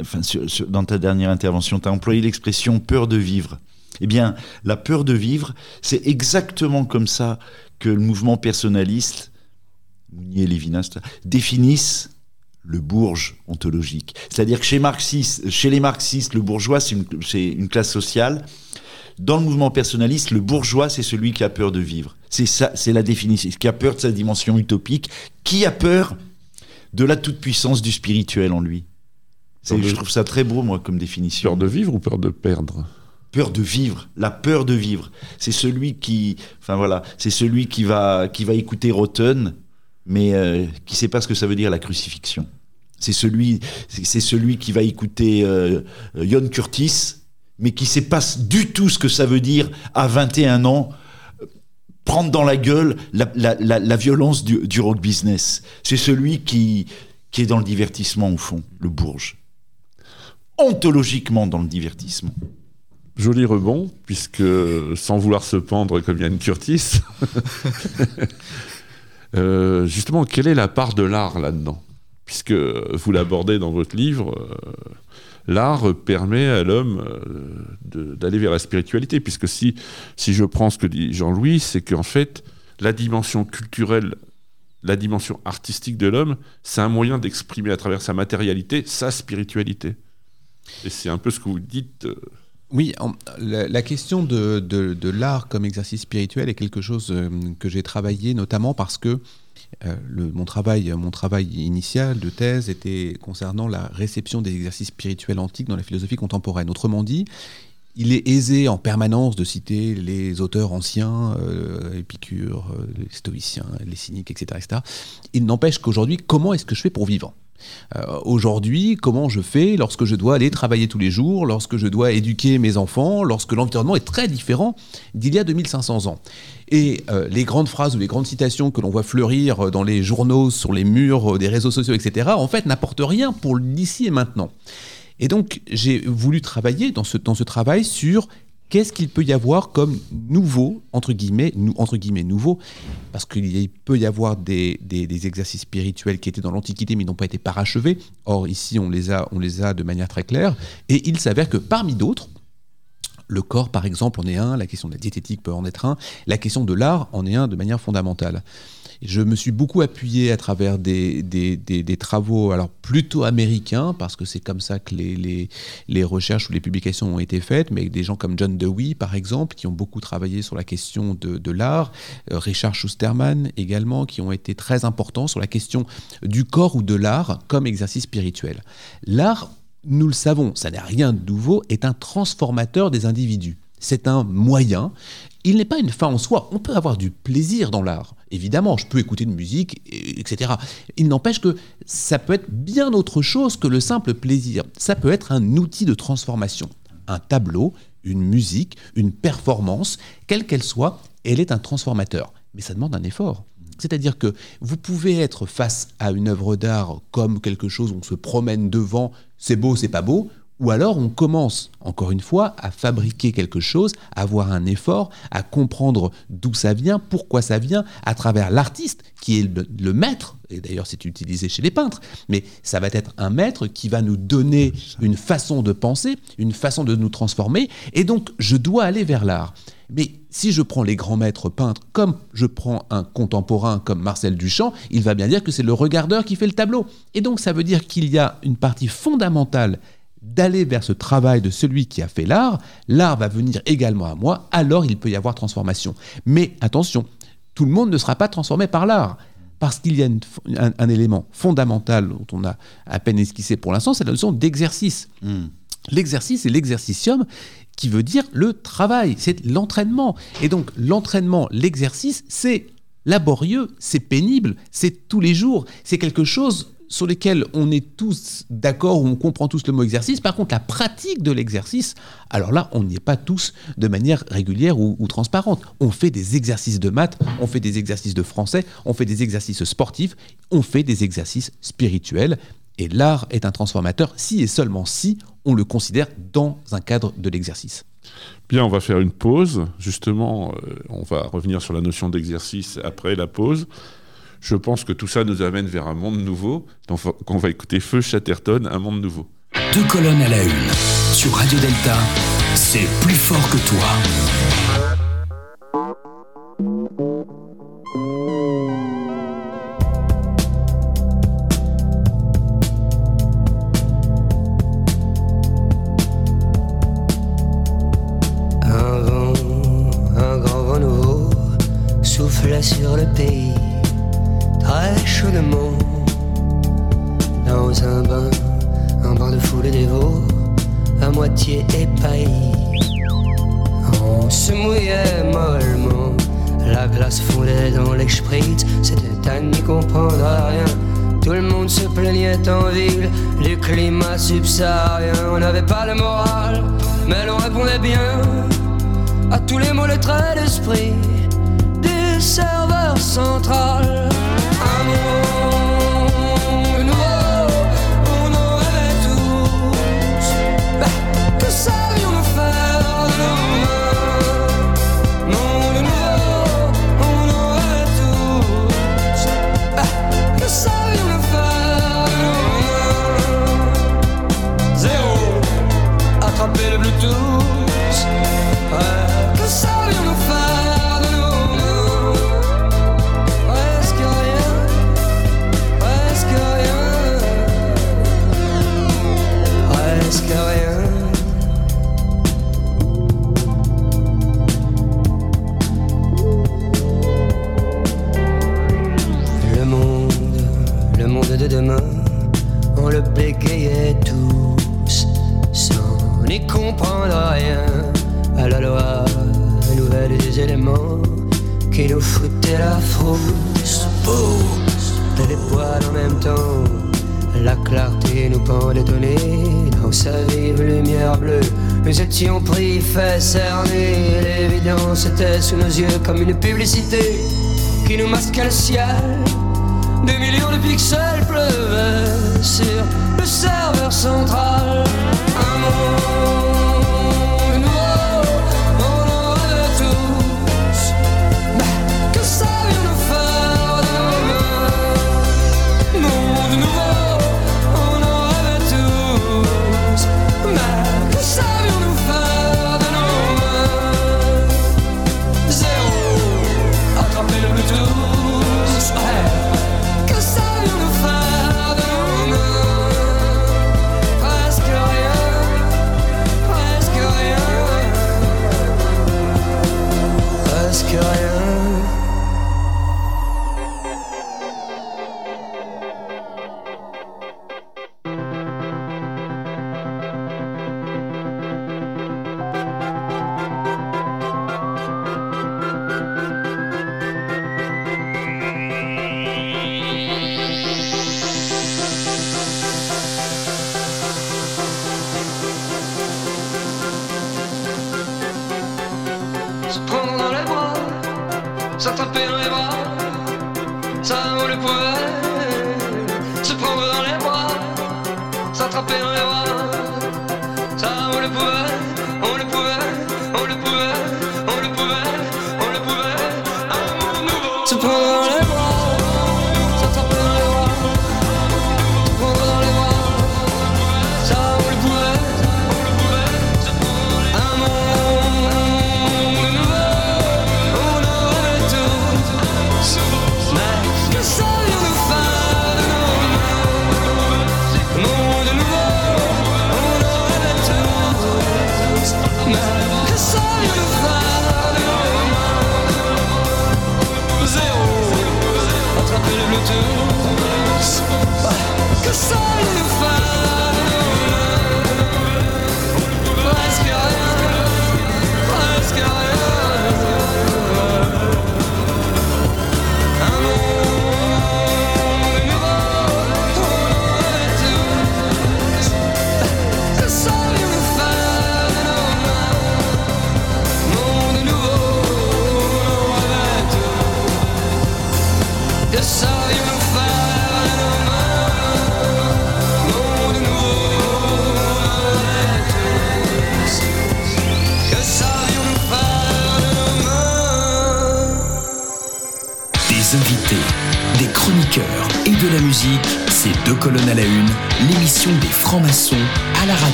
enfin, dans ta dernière intervention. Tu as employé l'expression peur de vivre. Eh bien, la peur de vivre, c'est exactement comme ça que le mouvement personnaliste Mounier, Lévinas, définissent le bourge ontologique. C'est-à-dire que chez, chez les marxistes, le bourgeois, c'est une, classe sociale. Dans le mouvement personnaliste, le bourgeois, c'est celui qui a peur de vivre. C'est ça, c'est la définition. Qui a peur de sa dimension utopique, qui a peur de la toute-puissance du spirituel en lui. Je trouve ça très beau, moi, comme définition. Peur de vivre ou peur de perdre? Peur de vivre, la peur de vivre. C'est celui qui, enfin voilà, c'est celui qui va, qui va écouter Rotten mais euh, qui sait pas ce que ça veut dire la crucifixion. C'est celui, c'est celui qui va écouter euh, Yon Curtis, mais qui sait pas du tout ce que ça veut dire à 21 ans prendre dans la gueule la, violence du, rock business. C'est celui qui, qui est dans le divertissement au fond, le bourge. Ontologiquement dans le divertissement. Joli rebond, puisque sans vouloir se pendre comme Yann Curtis, euh, justement, quelle est la part de l'art là-dedans? Puisque vous l'abordez dans votre livre, euh, l'art permet à l'homme euh, d'aller vers la spiritualité. Puisque si, si je prends ce que dit Jean-Louis, c'est qu'en fait, la dimension culturelle, la dimension artistique de l'homme, c'est un moyen d'exprimer à travers sa matérialité sa spiritualité. Et c'est un peu ce que vous dites. Oui, la, question de, l'art comme exercice spirituel est quelque chose euh, que j'ai travaillé notamment parce que euh, mon, travail, mon travail initial de thèse était concernant la réception des exercices spirituels antiques dans la philosophie contemporaine. Autrement dit, il est aisé en permanence de citer les auteurs anciens, euh, Épicure, les stoïciens, les cyniques, etc. etc. Il n'empêche qu'aujourd'hui, comment est-ce que je fais pour vivre? Euh, Aujourd'hui, comment je fais lorsque je dois aller travailler tous les jours, lorsque je dois éduquer mes enfants, lorsque l'environnement est très différent d'il y a 2500 ans? Et euh, les grandes phrases ou les grandes citations que l'on voit fleurir dans les journaux, sur les murs des réseaux sociaux, etc., en fait, n'apportent rien pour l'ici et maintenant. Et donc, j'ai voulu travailler dans ce, dans ce travail sur qu'est-ce qu'il peut y avoir comme nouveau, entre guillemets, nouveau, parce qu'il peut y avoir des, exercices spirituels qui étaient dans l'Antiquité mais n'ont pas été parachevés. Or, ici, on les, a, on les a de manière très claire. Et il s'avère que parmi d'autres, le corps, par exemple, en est un, la question de la diététique peut en être un, la question de l'art en est un de manière fondamentale. Je me suis beaucoup appuyé à travers des, travaux alors plutôt américains, parce que c'est comme ça que les, recherches ou les publications ont été faites, mais des gens comme John Dewey, par exemple, qui ont beaucoup travaillé sur la question de, de l'art, euh, Richard Schusterman également, qui ont été très importants sur la question du corps ou de l'art comme exercice spirituel. L'art, nous le savons, ça n'est rien de nouveau, est un transformateur des individus. C'est un moyen il n'est pas une fin en soi. On peut avoir du plaisir dans l'art. Évidemment, je peux écouter de musique, etc. Il n'empêche que ça peut être bien autre chose que le simple plaisir. Ça peut être un outil de transformation. Un tableau, une musique, une performance, quelle qu'elle soit, elle est un transformateur. Mais ça demande un effort. C'est-à-dire que vous pouvez être face à une œuvre d'art comme quelque chose où on se promène devant, c'est beau, c'est pas beau, ou alors on commence, encore une fois, à fabriquer quelque chose, à avoir un effort, à comprendre d'où ça vient, pourquoi ça vient, à travers l'artiste qui est le, maître, et d'ailleurs c'est utilisé chez les peintres, mais ça va être un maître qui va nous donner une façon de penser, une façon de nous transformer, et donc je dois aller vers l'art. Mais si je prends les grands maîtres peintres, comme je prends un contemporain comme Marcel Duchamp, il va bien dire que c'est le regardeur qui fait le tableau. Et donc ça veut dire qu'il y a une partie fondamentale d'aller vers ce travail de celui qui a fait l'art, l'art va venir également à moi, alors il peut y avoir transformation. Mais attention, tout le monde ne sera pas transformé par l'art. Parce qu'il y a un, élément fondamental dont on a à peine esquissé pour l'instant, c'est la notion d'exercice. Hmm. L'exercice et l'exercitium qui veut dire le travail, c'est l'entraînement. Et donc l'entraînement, l'exercice, c'est laborieux, c'est pénible, c'est tous les jours, c'est quelque chose sur lesquels on est tous d'accord, on comprend tous le mot exercice. Par contre, la pratique de l'exercice, alors là, on n'y est pas tous de manière régulière ou, transparente. On fait des exercices de maths, on fait des exercices de français, on fait des exercices sportifs, on fait des exercices spirituels. Et l'art est un transformateur si et seulement si on le considère dans un cadre de l'exercice. Bien, on va faire une pause. Justement, euh, on va revenir sur la notion d'exercice après la pause. Je pense que tout ça nous amène vers un monde nouveau. Donc, on va écouter Feu Chatterton, un monde nouveau. Deux colonnes à la une. Sur Radio Delta, c'est plus fort que toi.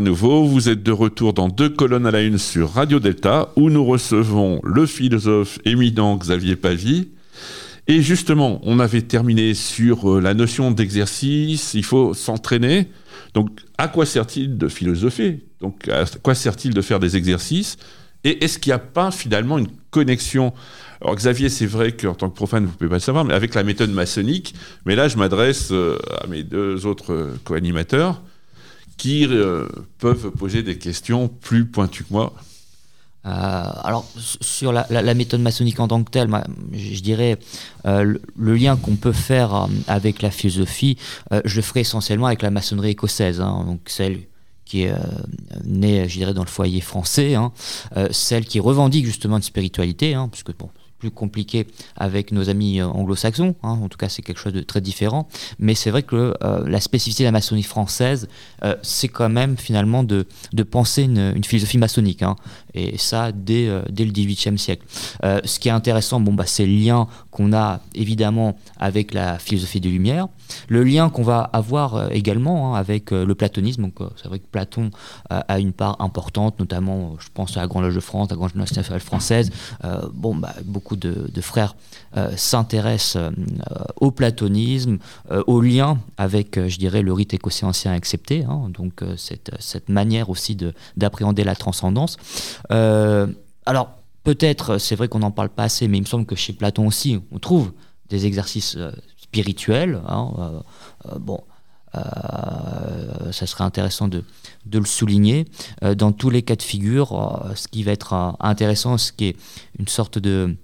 nouveau. Vous êtes de retour dans deux colonnes à la une sur Radio Delta, où nous recevons le philosophe éminent Xavier Pavie. Et justement, on avait terminé sur euh, la notion d'exercice, il faut s'entraîner. Donc, à quoi sert-il de philosopher? Donc, à quoi sert-il de faire des exercices? Et est-ce qu'il n'y a pas finalement une connexion? Alors Xavier, c'est vrai qu'en tant que profane, vous ne pouvez pas le savoir, mais avec la méthode maçonnique, mais là je m'adresse euh, à mes deux autres euh, co-animateurs, qui euh, peuvent poser des questions plus pointues que moi. Euh, alors sur la, méthode maçonnique en tant que telle, je dirais euh, le, lien qu'on peut faire avec la philosophie, je le ferai essentiellement avec la maçonnerie écossaise, hein, donc celle qui est née, je dirais, dans le foyer français, hein, celle qui revendique justement une spiritualité, hein, puisque bon, plus compliqué avec nos amis euh, anglo-saxons. Hein. En tout cas, c'est quelque chose de très différent. Mais c'est vrai que euh, la spécificité de la maçonnerie française, euh, c'est quand même finalement de, de penser une, philosophie maçonnique. Hein. Et ça, dès, dès le XVIIIe siècle. ce qui est intéressant, bon, bah, c'est le lien qu'on a évidemment avec la philosophie des Lumières. Le lien qu'on va avoir également hein, avec le platonisme. C'est vrai que Platon a une part importante, notamment, je pense à la Grande Loge de France, la Grande Loge nationale française. bon, bah, beaucoup de, frères euh, s'intéressent euh, au platonisme, euh, au lien avec, je dirais, le rite écossais ancien accepté, hein, donc cette, cette, manière aussi d'appréhender la transcendance. alors, peut-être, c'est vrai qu'on n'en parle pas assez, mais il me semble que chez Platon aussi, on trouve des exercices spirituels. Hein, bon, ça serait intéressant de, de le souligner. dans tous les cas de figure, ce qui va être intéressant, ce qui est une sorte de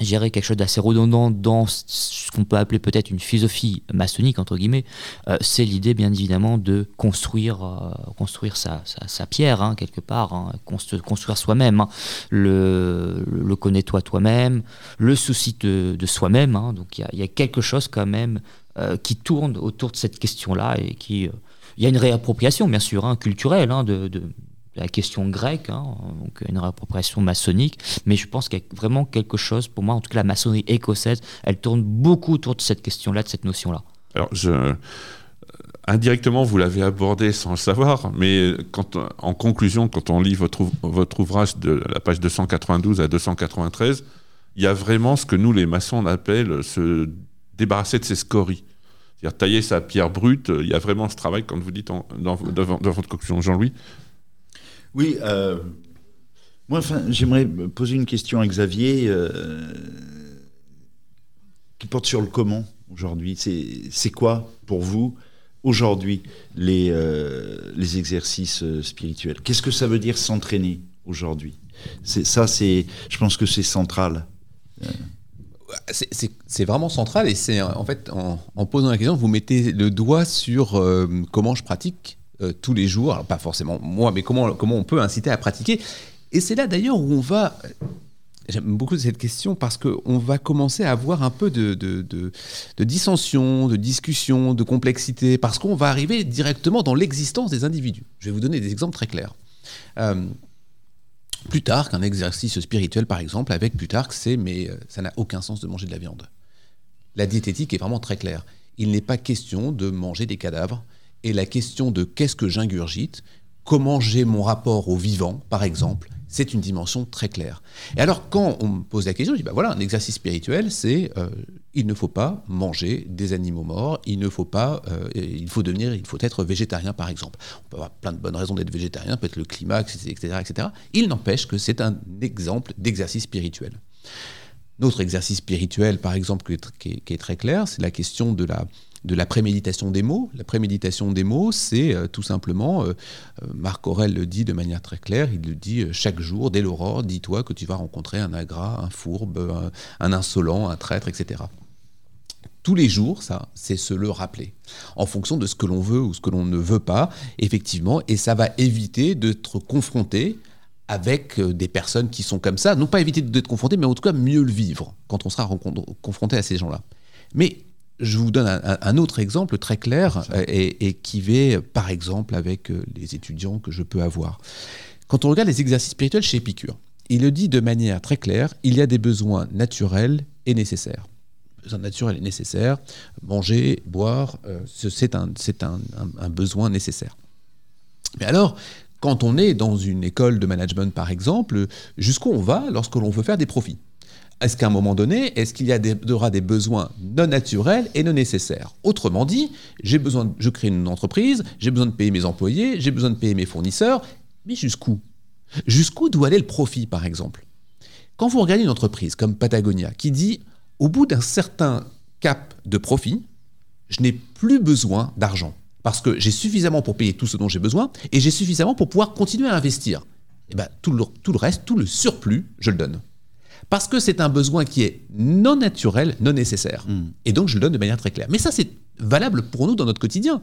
gérer quelque chose d'assez redondant dans ce qu'on peut appeler peut-être une philosophie maçonnique, entre guillemets, euh, c'est l'idée bien évidemment de construire, euh, construire sa, sa, pierre, hein, quelque part, hein, construire soi-même, hein. le, connais-toi toi-même, le souci de, de soi-même, donc il y, y, a quelque chose quand même euh, qui tourne autour de cette question-là et qui... il y a une réappropriation, bien sûr, culturelle, de, de la question grecque, hein, donc une réappropriation maçonnique, mais je pense qu'il y a vraiment quelque chose, pour moi, en tout cas la maçonnerie écossaise, elle tourne beaucoup autour de cette question-là, de cette notion-là. Alors, je, euh, indirectement, vous l'avez abordé sans le savoir, mais quand, en conclusion, quand on lit votre, ouvrage de la page 292 à 293, il y a vraiment ce que nous, les maçons, on appelle se débarrasser de ses scories. C'est-à-dire tailler sa pierre brute. Il y a vraiment ce travail, comme vous dites dans, dans, votre conclusion, Jean-Louis, oui, euh, moi, enfin, j'aimerais poser une question à Xavier euh, qui porte sur le comment aujourd'hui. C'est quoi pour vous aujourd'hui les, euh, les exercices spirituels? Qu'est-ce que ça veut dire s'entraîner aujourd'hui? Ça, c'est, je pense que c'est central. C'est vraiment central et c'est en fait en, en, posant la question, vous mettez le doigt sur comment je pratique euh, tous les jours, pas forcément moi, mais comment, comment on peut inciter à pratiquer. Et c'est là d'ailleurs où on va... J'aime beaucoup cette question parce qu'on va commencer à avoir un peu de, de, de, dissension, de discussion, de complexité, parce qu'on va arriver directement dans l'existence des individus. Je vais vous donner des exemples très clairs. Euh, Plutarque, un exercice spirituel par exemple, avec Plutarque, c'est mais euh, ça n'a aucun sens de manger de la viande. La diététique est vraiment très claire. Il n'est pas question de manger des cadavres, et la question de qu'est-ce que j'ingurgite, comment j'ai mon rapport au vivant, par exemple, c'est une dimension très claire. Et alors, quand on me pose la question, je dis, bah voilà, un exercice spirituel, c'est euh, il ne faut pas manger des animaux morts, il ne faut pas, euh, il faut devenir, il faut être végétarien, par exemple. On peut avoir plein de bonnes raisons d'être végétarien, peut-être le climat, etc., etc. Il n'empêche que c'est un exemple d'exercice spirituel. Notre exercice spirituel, par exemple, qui est très clair, c'est la question de la, de la préméditation des mots. La préméditation des mots, c'est euh, tout simplement, euh, euh, Marc Aurel le dit de manière très claire, il le dit chaque jour, dès l'aurore, dis-toi que tu vas rencontrer un agrat, un fourbe, un, insolent, un traître, etc. Tous les jours, ça, c'est se le rappeler, en fonction de ce que l'on veut ou ce que l'on ne veut pas, effectivement, et ça va éviter d'être confronté avec des personnes qui sont comme ça, non pas éviter d'être confronté, mais en tout cas mieux le vivre quand on sera confronté à ces gens-là. Mais je vous donne un, autre exemple très clair euh, et, qui va, par exemple, avec euh, les étudiants que je peux avoir. Quand on regarde les exercices spirituels chez Épicure, il le dit de manière très claire, il y a des besoins naturels et nécessaires. Besoins naturels et nécessaires, manger, boire, euh, c'est un, un besoin nécessaire. Mais alors, quand on est dans une école de management, par exemple, jusqu'où on va lorsque l'on veut faire des profits? Est-ce qu'à un moment donné, est-ce qu'il y, aura des besoins non naturels et non nécessaires? Autrement dit, j'ai besoin, je crée une entreprise, j'ai besoin de payer mes employés, j'ai besoin de payer mes fournisseurs, mais jusqu'où? Jusqu'où doit aller le profit, par exemple? Quand vous regardez une entreprise comme Patagonia qui dit, au bout d'un certain cap de profit, je n'ai plus besoin d'argent, parce que j'ai suffisamment pour payer tout ce dont j'ai besoin, et j'ai suffisamment pour pouvoir continuer à investir. eh ben, tout le reste, tout le surplus, je le donne. Parce que c'est un besoin qui est non naturel, non nécessaire. Et donc je le donne de manière très claire. Mais ça, c'est valable pour nous dans notre quotidien.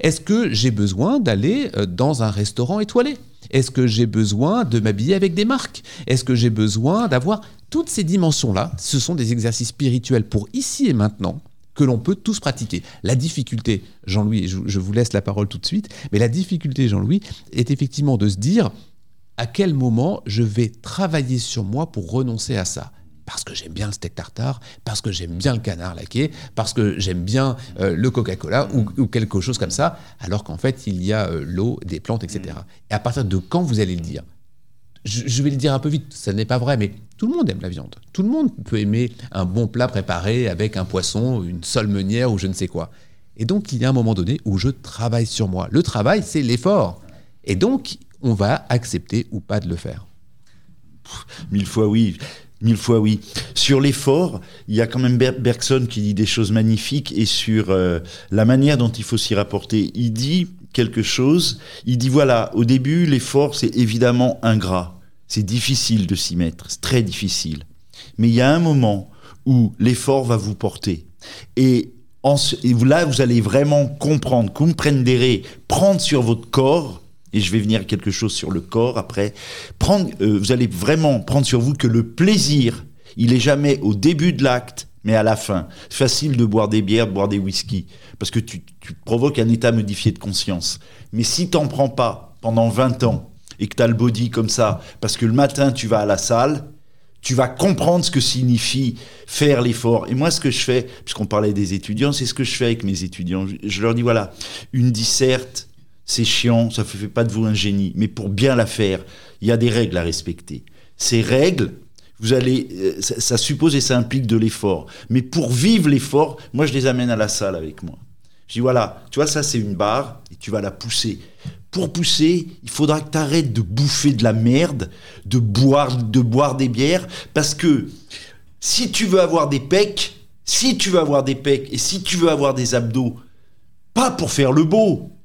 Est-ce que j'ai besoin d'aller euh, dans un restaurant étoilé? Est-ce que j'ai besoin de m'habiller avec des marques? Est-ce que j'ai besoin d'avoir toutes ces dimensions-là? Ce sont des exercices spirituels pour ici et maintenant que l'on peut tous pratiquer. La difficulté, Jean-Louis, je, je vous laisse la parole tout de suite, mais la difficulté, Jean-Louis, est effectivement de se dire à quel moment je vais travailler sur moi pour renoncer à ça parce que j'aime bien le steak tartare, parce que j'aime bien le canard laqué, parce que j'aime bien euh, le Coca-Cola ou, ou quelque chose comme ça, alors qu'en fait il y a euh, l'eau, des plantes, etc. Et à partir de quand vous allez le dire? Je, je vais le dire un peu vite, ça n'est pas vrai, mais tout le monde aime la viande. Tout le monde peut aimer un bon plat préparé avec un poisson, une sole meunière ou je ne sais quoi. Et donc il y a un moment donné où je travaille sur moi. Le travail, c'est l'effort. Et donc on va accepter ou pas de le faire. Mille fois oui. Mille fois oui. Sur l'effort, il y a quand même Ber- Bergson qui dit des choses magnifiques et sur euh, la manière dont il faut s'y rapporter. Il dit quelque chose, il dit voilà, au début, l'effort, c'est évidemment ingrat. C'est difficile de s'y mettre, c'est très difficile. Mais il y a un moment où l'effort va vous porter. Et, là, vous allez vraiment comprendre, comprendere, prendre sur votre corps et je vais venir quelque chose sur le corps après. Prendre, euh, vous allez vraiment prendre sur vous que le plaisir, il est jamais au début de l'acte, mais à la fin. Facile de boire des bières, de boire des whisky, parce que tu, tu provoques un état modifié de conscience. Mais si t'en prends pas pendant 20 ans et que tu as le body comme ça, parce que le matin tu vas à la salle, tu vas comprendre ce que signifie faire l'effort. Et moi, ce que je fais, puisqu'on parlait des étudiants, c'est ce que je fais avec mes étudiants. Je leur dis, voilà, une disserte, c'est chiant, ça ne fait pas de vous un génie. Mais pour bien la faire, il y a des règles à respecter. Ces règles, vous allez, euh, ça, suppose et ça implique de l'effort. Mais pour vivre l'effort, moi, je les amène à la salle avec moi. Je dis, voilà, tu vois, ça, c'est une barre, et tu vas la pousser. Pour pousser, il faudra que tu arrêtes de bouffer de la merde, de boire, de boire des bières, parce que si tu veux avoir des pecs, si tu veux avoir des pecs et si tu veux avoir des abdos, pas pour faire le beau,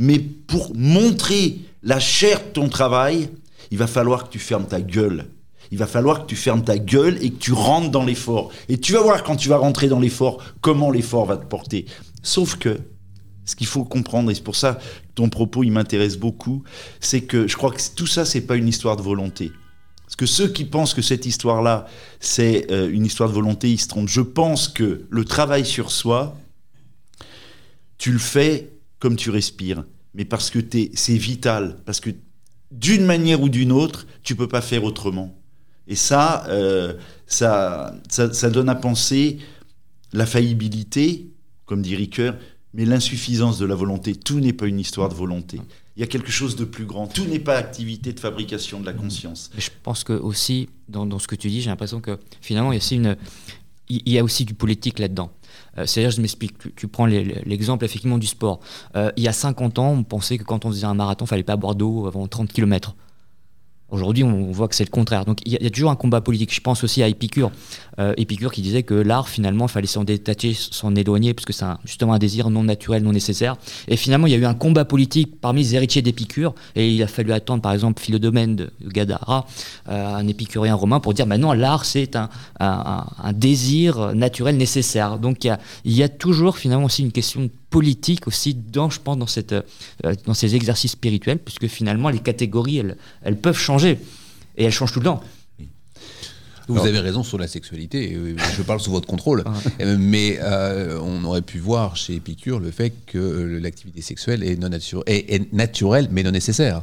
mais pour montrer la chair de ton travail, il va falloir que tu fermes ta gueule. Il va falloir que tu fermes ta gueule et que tu rentres dans l'effort. Et tu vas voir quand tu vas rentrer dans l'effort, comment l'effort va te porter. Sauf que, ce qu'il faut comprendre, et c'est pour ça que ton propos, il m'intéresse beaucoup, c'est que je crois que tout ça, c'est pas une histoire de volonté. Parce que ceux qui pensent que cette histoire-là, c'est euh, une histoire de volonté, ils se trompent. Je pense que le travail sur soi, tu le fais comme tu respires, mais parce que c'est vital, parce que d'une manière ou d'une autre, tu peux pas faire autrement. Et ça, euh, ça, ça, ça donne à penser la faillibilité, comme dit Ricoeur, mais l'insuffisance de la volonté. Tout n'est pas une histoire de volonté. Il y a quelque chose de plus grand. Tout n'est pas activité de fabrication de la conscience. Je pense que aussi, dans, ce que tu dis, j'ai l'impression que finalement, il y a aussi du politique là-dedans. Euh, C'est-à-dire, je m'explique, tu, tu prends l'exemple effectivement du sport. Euh, il y a 50 ans, on pensait que quand on faisait un marathon, il fallait pas boire d'eau avant 30 km. Aujourd'hui, on voit que c'est le contraire. Donc, il y, a- toujours un combat politique. Je pense aussi à Épicure. Euh, Épicure qui disait que l'art, finalement, fallait s'en détacher, s'en éloigner, parce que c'est justement un désir non naturel, non nécessaire. Et finalement, il y a eu un combat politique parmi les héritiers d'Épicure. Et il a fallu attendre, par exemple, Philodomène de Gadara, euh, un épicurien romain, pour dire maintenant, l'art, c'est un, un- un- désir naturel nécessaire. Donc, il y, y a toujours, finalement, aussi une question politique aussi dans, je pense, dans, cette, euh, dans ces exercices spirituels, puisque finalement, les catégories, elles, elles peuvent changer. Et elles changent tout le temps. Vous avez raison sur la sexualité, euh, je parle sous votre contrôle, Euh, mais euh, on aurait pu voir chez Épicure le fait que euh, l'activité sexuelle est, non nature- est- est naturelle mais non nécessaire.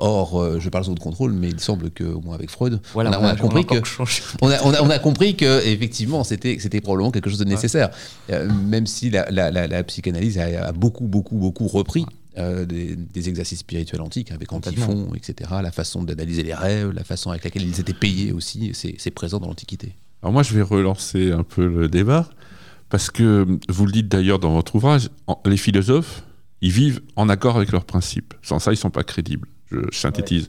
Or, euh, je parle sous votre contrôle, mais il semble que, au moins avec Freud, Voilà, on, a, on a compris que on a, on compris que effectivement c'était c'était probablement quelque chose de nécessaire, Euh, même si la, la- la- la psychanalyse a, a beaucoup beaucoup beaucoup repris. Euh, des, des exercices spirituels antiques avec Antiphon, etc. La façon d'analyser les rêves, la façon avec laquelle ils étaient payés aussi, c'est présent dans l'Antiquité. Alors moi, je vais relancer un peu le débat, parce que vous le dites d'ailleurs dans votre ouvrage, en- les philosophes, ils vivent en accord avec leurs principes. Sans ça, ils sont pas crédibles. Je synthétise.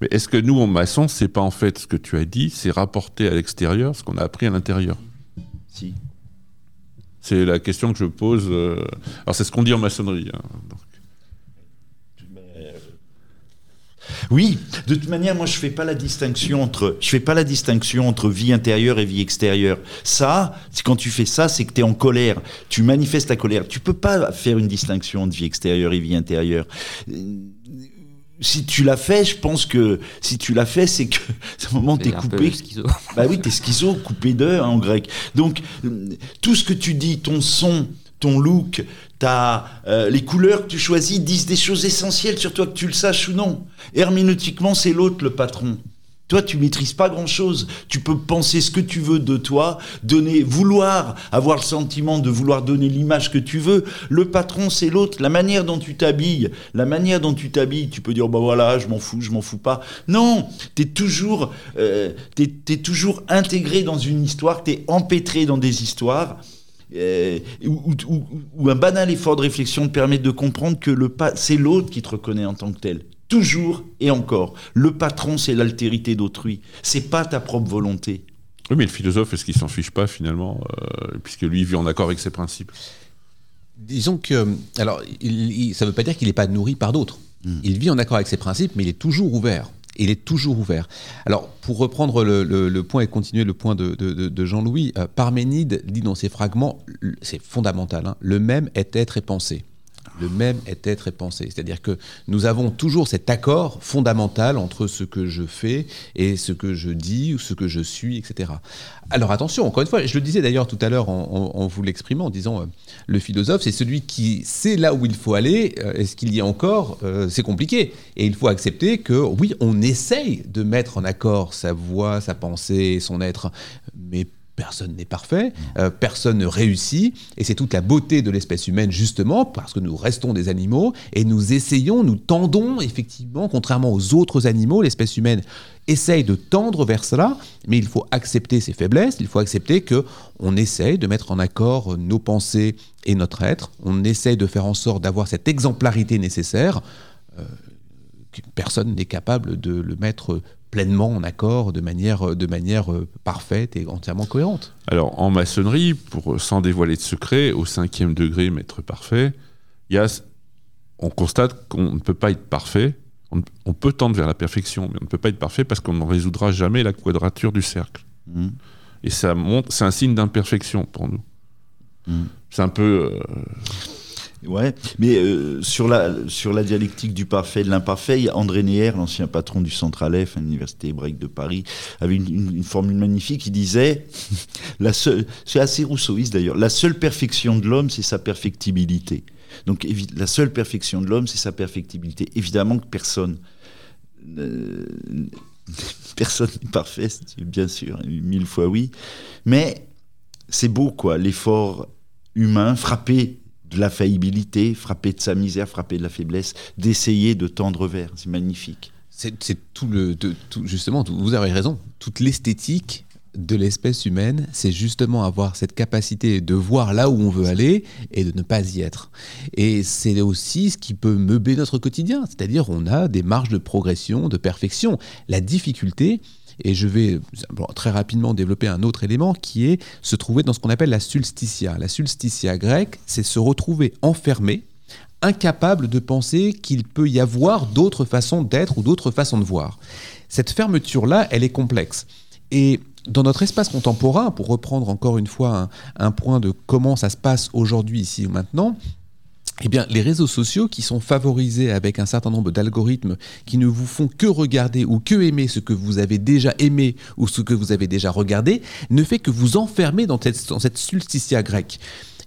Mais est-ce que nous, en maçon, c'est pas en fait ce que tu as dit, c'est rapporter à l'extérieur ce qu'on a appris à l'intérieur? Si. C'est la question que je pose. euh, Alors c'est ce qu'on dit en maçonnerie. hein. Oui, de toute manière, moi je fais pas la distinction entre je fais pas la distinction entre vie intérieure et vie extérieure. Ça, quand tu fais ça, c'est que tu es en colère. Tu manifestes ta colère. Tu peux pas faire une distinction entre vie extérieure et vie intérieure si tu l'as fait, je pense que si tu l'as fait, c'est que c'est un moment t'es coupé. Bah oui, t'es schizo, coupé d'eux en grec. Donc tout ce que tu dis, ton son, ton look, euh, les couleurs que tu choisis disent des choses essentielles sur toi que tu le saches ou non. Herméneutiquement, c'est l'autre le patron. Toi, tu maîtrises pas grand-chose. Tu peux penser ce que tu veux de toi, donner, vouloir avoir le sentiment de vouloir donner l'image que tu veux. Le patron, c'est l'autre. La manière dont tu t'habilles, la manière dont tu t'habilles, tu peux dire bah voilà, je m'en fous, je m'en fous pas. Non, t'es toujours, euh, t'es, toujours intégré dans une histoire, t'es empêtré dans des histoires. Euh, où, un banal effort de réflexion te permet de comprendre que le c'est l'autre qui te reconnaît en tant que tel. Toujours et encore. Le patron, c'est l'altérité d'autrui. C'est pas ta propre volonté. Oui, mais le philosophe, est-ce qu'il s'en fiche pas finalement, euh, puisque lui il vit en accord avec ses principes? Disons que, alors, ça ne veut pas dire qu'il n'est pas nourri par d'autres. Hmm. Il vit en accord avec ses principes, mais il est toujours ouvert. Il est toujours ouvert. Alors, pour reprendre le, point et continuer le point de, Jean-Louis, euh, Parménide dit dans ses fragments, c'est fondamental, hein, le même est être et penser le même est être et penser. C'est-à-dire que nous avons toujours cet accord fondamental entre ce que je fais et ce que je dis ou ce que je suis, etc. Alors attention, encore une fois, je le disais d'ailleurs tout à l'heure en, vous l'exprimant, en disant euh, le philosophe, c'est celui qui sait là où il faut aller. Euh, Est-ce qu'il y a encore euh, C'est compliqué. Et il faut accepter que oui, on essaye de mettre en accord sa voix, sa pensée, son être, mais Personne n'est parfait, euh, personne ne réussit, et c'est toute la beauté de l'espèce humaine justement, parce que nous restons des animaux, et nous essayons, nous tendons effectivement, contrairement aux autres animaux, l'espèce humaine essaye de tendre vers cela, mais il faut accepter ses faiblesses, il faut accepter que on essaye de mettre en accord nos pensées et notre être, on essaye de faire en sorte d'avoir cette exemplarité nécessaire. Euh, personne n'est capable de le mettre pleinement en accord, de manière, de manière euh, parfaite et entièrement cohérente. Alors, en maçonnerie, pour sans dévoiler de secret, au cinquième degré, maître parfait, il y a, on constate qu'on ne peut pas être parfait. On, peut tendre vers la perfection, mais on ne peut pas être parfait parce qu'on ne résoudra jamais la quadrature du cercle. Mmh. Et ça montre, c'est un signe d'imperfection pour nous. Mmh. C'est un peu. Euh, Ouais, mais euh, sur, la, sur la dialectique du parfait et de l'imparfait, André Neher, l'ancien patron du Centre Aleph, à l'Université hébraïque de Paris, avait une, formule magnifique. Il disait, c'est assez rousseauiste d'ailleurs, la seule perfection de l'homme, c'est sa perfectibilité. Donc la seule perfection de l'homme, c'est sa perfectibilité. Évidemment que personne. Euh, personne n'est parfait, bien sûr, mille fois oui. Mais c'est beau, quoi, l'effort humain frappé de la faillibilité, frapper de sa misère, frapper de la faiblesse, d'essayer de tendre vers. C'est magnifique. C'est tout le. tout, justement, vous avez raison. Toute l'esthétique de l'espèce humaine, c'est justement avoir cette capacité de voir là où on veut aller et de ne pas y être. Et c'est aussi ce qui peut meubler notre quotidien, c'est-à-dire on a des marges de progression, de perfection. La difficulté, et je vais très rapidement développer un autre élément qui est se trouver dans ce qu'on appelle la sulstitia. La sulstitia grecque, c'est se retrouver enfermé, incapable de penser qu'il peut y avoir d'autres façons d'être ou d'autres façons de voir. Cette fermeture-là, elle est complexe. Et dans notre espace contemporain, pour reprendre encore une fois un, un point de comment ça se passe aujourd'hui, ici ou maintenant, eh bien, les réseaux sociaux qui sont favorisés avec un certain nombre d'algorithmes qui ne vous font que regarder ou que aimer ce que vous avez déjà aimé ou ce que vous avez déjà regardé, ne fait que vous enfermer dans cette, dans cette grecque.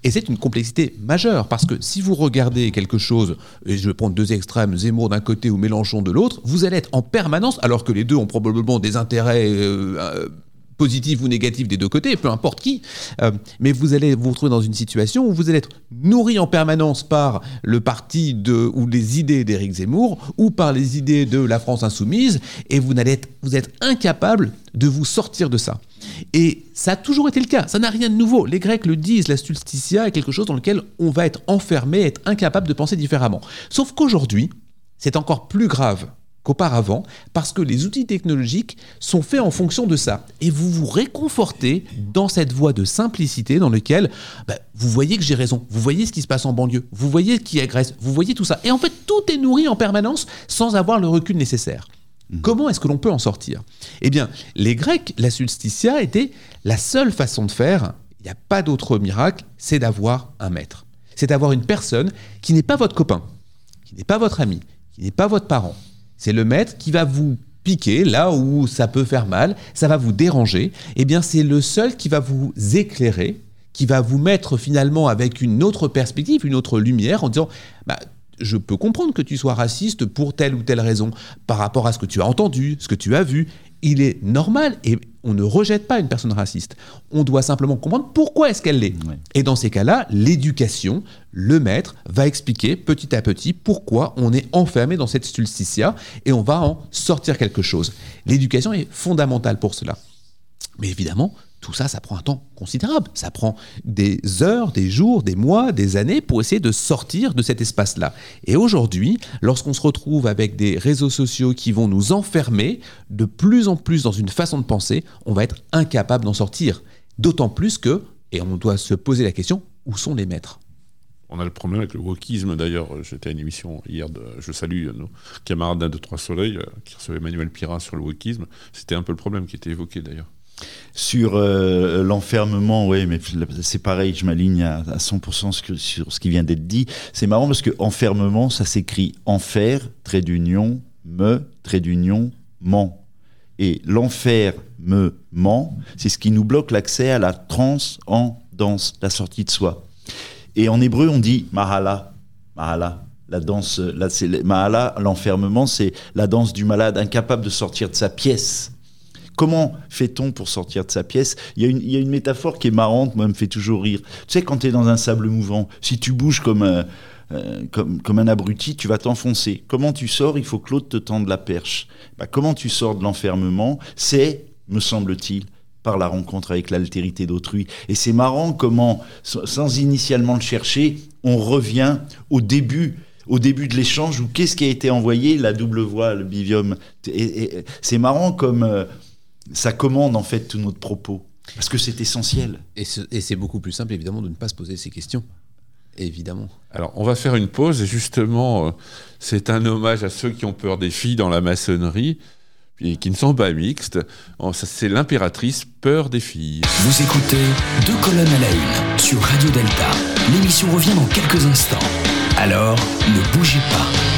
Et c'est une complexité majeure, parce que si vous regardez quelque chose, et je vais prendre deux extrêmes, Zemmour d'un côté ou Mélenchon de l'autre, vous allez être en permanence, alors que les deux ont probablement des intérêts euh, euh, positif ou négatif des deux côtés, peu importe qui, euh, mais vous allez vous retrouver dans une situation où vous allez être nourri en permanence par le parti de, ou les idées d'Éric Zemmour ou par les idées de la France insoumise, et vous, allez être, vous êtes incapable de vous sortir de ça. Et ça a toujours été le cas, ça n'a rien de nouveau. Les Grecs le disent, la stultitia est quelque chose dans lequel on va être enfermé, être incapable de penser différemment. Sauf qu'aujourd'hui, c'est encore plus grave qu'auparavant, parce que les outils technologiques sont faits en fonction de ça. Et vous vous réconfortez dans cette voie de simplicité dans laquelle bah, vous voyez que j'ai raison, vous voyez ce qui se passe en banlieue, vous voyez qui agresse, vous voyez tout ça. Et en fait, tout est nourri en permanence sans avoir le recul nécessaire. Comment est-ce que l'on peut en sortir? Eh bien, les Grecs, la sulstitia était la seule façon de faire, il n'y a pas d'autre miracle, c'est d'avoir un maître. C'est d'avoir une personne qui n'est pas votre copain, qui n'est pas votre ami, qui n'est pas votre parent. C'est le maître qui va vous piquer là où ça peut faire mal, ça va vous déranger. Eh bien, c'est le seul qui va vous éclairer, qui va vous mettre finalement avec une autre perspective, une autre lumière en disant bah, je peux comprendre que tu sois raciste pour telle ou telle raison, par rapport à ce que tu as entendu, ce que tu as vu. Il est normal et on ne rejette pas une personne raciste. On doit simplement comprendre pourquoi est-ce qu'elle l'est. Et dans ces cas-là, l'éducation, le maître, va expliquer petit à petit pourquoi on est enfermé dans cette stultitia et on va en sortir quelque chose. L'éducation est fondamentale pour cela. Mais évidemment, tout ça, ça prend un temps considérable. Ça prend des heures, des jours, des mois, des années pour essayer de sortir de cet espace-là. Et aujourd'hui, lorsqu'on se retrouve avec des réseaux sociaux qui vont nous enfermer de plus en plus dans une façon de penser, on va être incapable d'en sortir. D'autant plus que, et on doit se poser la question, où sont les maîtres? On a le problème avec le wokisme d'ailleurs. J'étais à une émission hier, je salue nos camarades d'un de Trois Soleils euh, qui recevaient Emmanuel Pirat sur le wokisme. C'était un peu le problème qui était évoqué d'ailleurs. Sur euh, l'enfermement, oui, mais c'est pareil, je m'aligne à, 100% sur ce qui vient d'être dit. C'est marrant parce que enfermement, ça s'écrit enfer, trait d'union, me, trait d'union, ment. Et l'enfer, me, ment, c'est ce qui nous bloque l'accès à la transcendance, la sortie de soi. Et en hébreu, on dit mahala, mahala. La danse, là, mahala, l'enfermement, c'est la danse du malade incapable de sortir de sa pièce Comment fait-on pour sortir de sa pièce? Il y, a une, métaphore qui est marrante, moi, elle me fait toujours rire. Tu sais, quand tu es dans un sable mouvant, si tu bouges comme, euh, euh, comme, comme, un abruti, tu vas t'enfoncer. Comment tu sors? Il faut que l'autre te tende la perche. Bah, comment tu sors de l'enfermement? C'est, me semble-t-il, par la rencontre avec l'altérité d'autrui. Et c'est marrant comment, sans initialement le chercher, on revient au début au début de l'échange où qu'est-ce qui a été envoyé, la double voix, le bivium. C'est marrant comme euh, ça commande en fait tout notre propos. Parce que c'est essentiel. Et c'est beaucoup plus simple évidemment de ne pas se poser ces questions. Évidemment. Alors, on va faire une pause et justement, euh, c'est un hommage à ceux qui ont peur des filles dans la maçonnerie et qui ne sont pas mixtes. C'est l'impératrice peur des filles. Vous écoutez Deux colonnes à la une sur Radio Delta. L'émission revient dans quelques instants. Alors, ne bougez pas.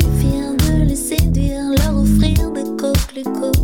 Suffire de les séduire, leur offrir des coquelicots.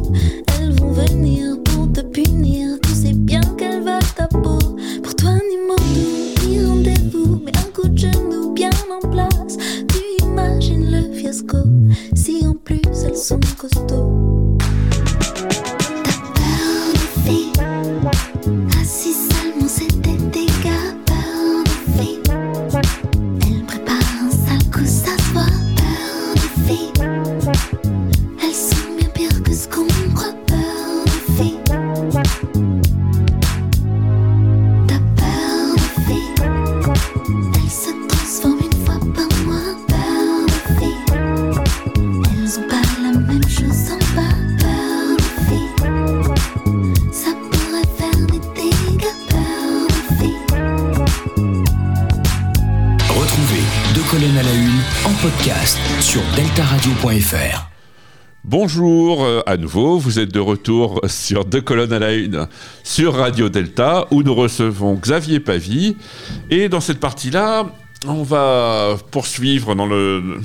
Bonjour euh, à nouveau, vous êtes de retour sur Deux colonnes à la une sur Radio Delta où nous recevons Xavier Pavie. Et dans cette partie-là, on va poursuivre dans le,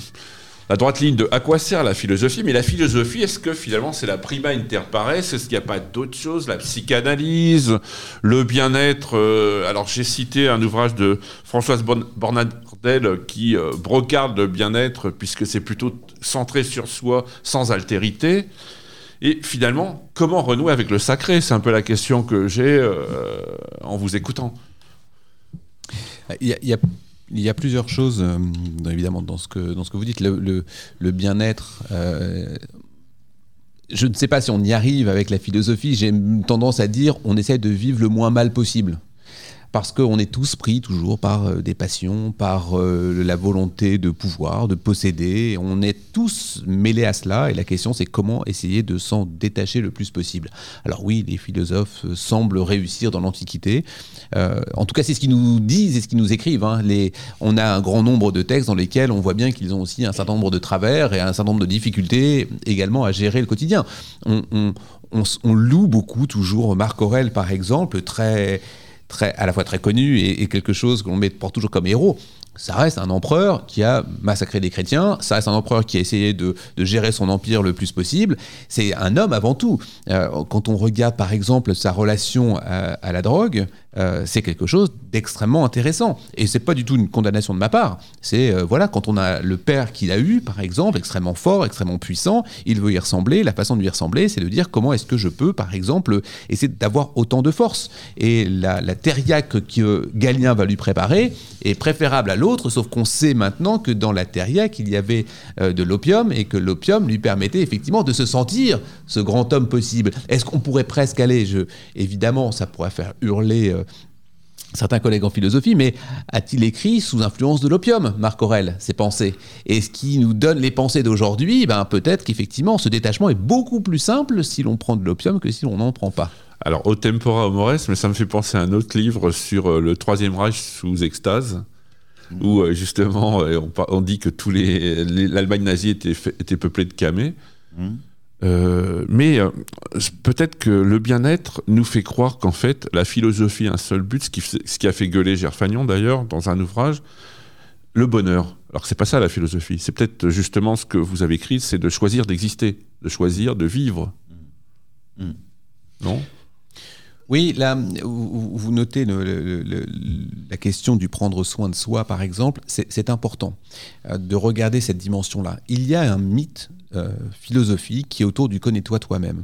la droite ligne de à quoi sert la philosophie. Mais la philosophie, est-ce que finalement c'est la prima inter pares? Est-ce qu'il n'y a pas d'autres choses? La psychanalyse, le bien-être euh, Alors j'ai cité un ouvrage de Françoise Bornadel qui euh, brocarde le bien-être puisque c'est plutôt centré sur soi sans altérité. Et finalement, comment renouer avec le sacré? C'est un peu la question que j'ai euh, en vous écoutant. Il y a- il y a plusieurs choses, euh, évidemment, dans ce que, dans ce que vous dites. Le bien-être. euh, je ne sais pas si on y arrive avec la philosophie. J'ai tendance à dire on essaie de vivre le moins mal possible. Parce qu'on est tous pris toujours par euh, des passions, par euh, la volonté de pouvoir, de posséder. On est tous mêlés à cela et la question c'est comment essayer de s'en détacher le plus possible. Alors oui, les philosophes euh, semblent réussir dans l'Antiquité. En tout cas, c'est ce qu'ils nous disent et ce qu'ils nous écrivent. hein. On a un grand nombre de textes dans lesquels on voit bien qu'ils ont aussi un certain nombre de travers et un certain nombre de difficultés également à gérer le quotidien. On, on loue beaucoup toujours Marc Aurèle, par exemple, très, très, à la fois très connu et, quelque chose qu'on met porte toujours comme héros. Ça reste un empereur qui a massacré des chrétiens, ça reste un empereur qui a essayé de, gérer son empire le plus possible. C'est un homme avant tout. Euh, quand on regarde par exemple sa relation à la drogue, euh, c'est quelque chose d'extrêmement intéressant. Et c'est pas du tout une condamnation de ma part. C'est euh, voilà, quand on a le père qu'il a eu, par exemple, extrêmement fort, extrêmement puissant, il veut y ressembler. La façon de lui ressembler, c'est de dire comment est-ce que je peux, par exemple, essayer d'avoir autant de force. Et la, la que Galien va lui préparer est préférable à l'autre, sauf qu'on sait maintenant que dans la terriaque, il y avait euh, de l'opium et que l'opium lui permettait effectivement de se sentir ce grand homme possible. Est-ce qu'on pourrait presque aller, je, évidemment, ça pourrait faire hurler certains collègues en philosophie, mais a-t-il écrit sous influence de l'opium, Marc Aurèle, ses pensées? Et ce qui nous donne les pensées d'aujourd'hui, ben peut-être qu'effectivement, ce détachement est beaucoup plus simple si l'on prend de l'opium que si l'on n'en prend pas. Alors, au tempora homores, mais ça me fait penser à un autre livre sur euh, le Troisième Reich sous extase, où euh, justement euh, on, dit que tous les, les- l'Allemagne nazie était, peuplée de camés. Euh, mais euh, peut-être que le bien-être nous fait croire qu'en fait la philosophie a un seul but, ce qui, ce qui a fait gueuler Gerfagnon d'ailleurs dans un ouvrage, le bonheur. Alors c'est pas ça la philosophie, c'est peut-être justement ce que vous avez écrit, c'est de choisir d'exister, de choisir de vivre. Mm. Non? Oui, là, vous, notez le- le- le- la question du prendre soin de soi, par exemple, c'est c'est important euh, de regarder cette dimension-là. Il y a un mythe euh, philosophique qui est autour du connais-toi toi-même.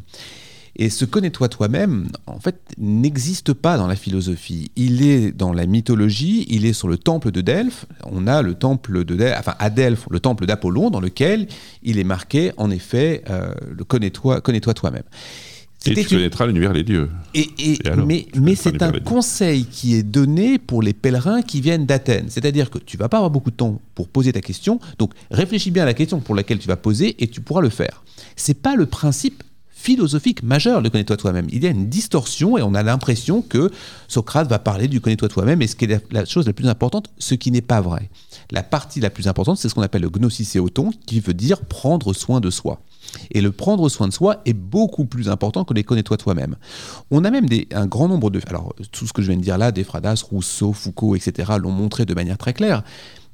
Et ce connais-toi toi-même, en fait, n'existe pas dans la philosophie. Il est dans la mythologie, il est sur le temple de Delphes. On a le temple de enfin à Delphes, le temple d'Apollon, dans lequel il est marqué, en effet, euh, le connais-toi connais-toi toi-même. Et tu connaîtras l'univers des dieux. et, et- Et alors, mais c'est un conseil qui est donné pour les pèlerins qui viennent d'Athènes. C'est-à-dire que tu vas pas avoir beaucoup de temps pour poser ta question, donc réfléchis bien à la question pour laquelle tu vas poser et tu pourras le faire. C'est pas le principe philosophique majeur de connais-toi toi-même. Il y a une distorsion et on a l'impression que Socrate va parler du connais-toi toi-même et ce qui est la, la chose la plus importante, ce qui n'est pas vrai. La partie la plus importante, c'est ce qu'on appelle le gnosis qui veut dire prendre soin de soi. Et le prendre soin de soi est beaucoup plus important que les connais-toi toi-même. On a même un grand nombre de... Alors, tout ce que je viens de dire là, Desfradas, Rousseau, Foucault, etc., l'ont montré de manière très claire.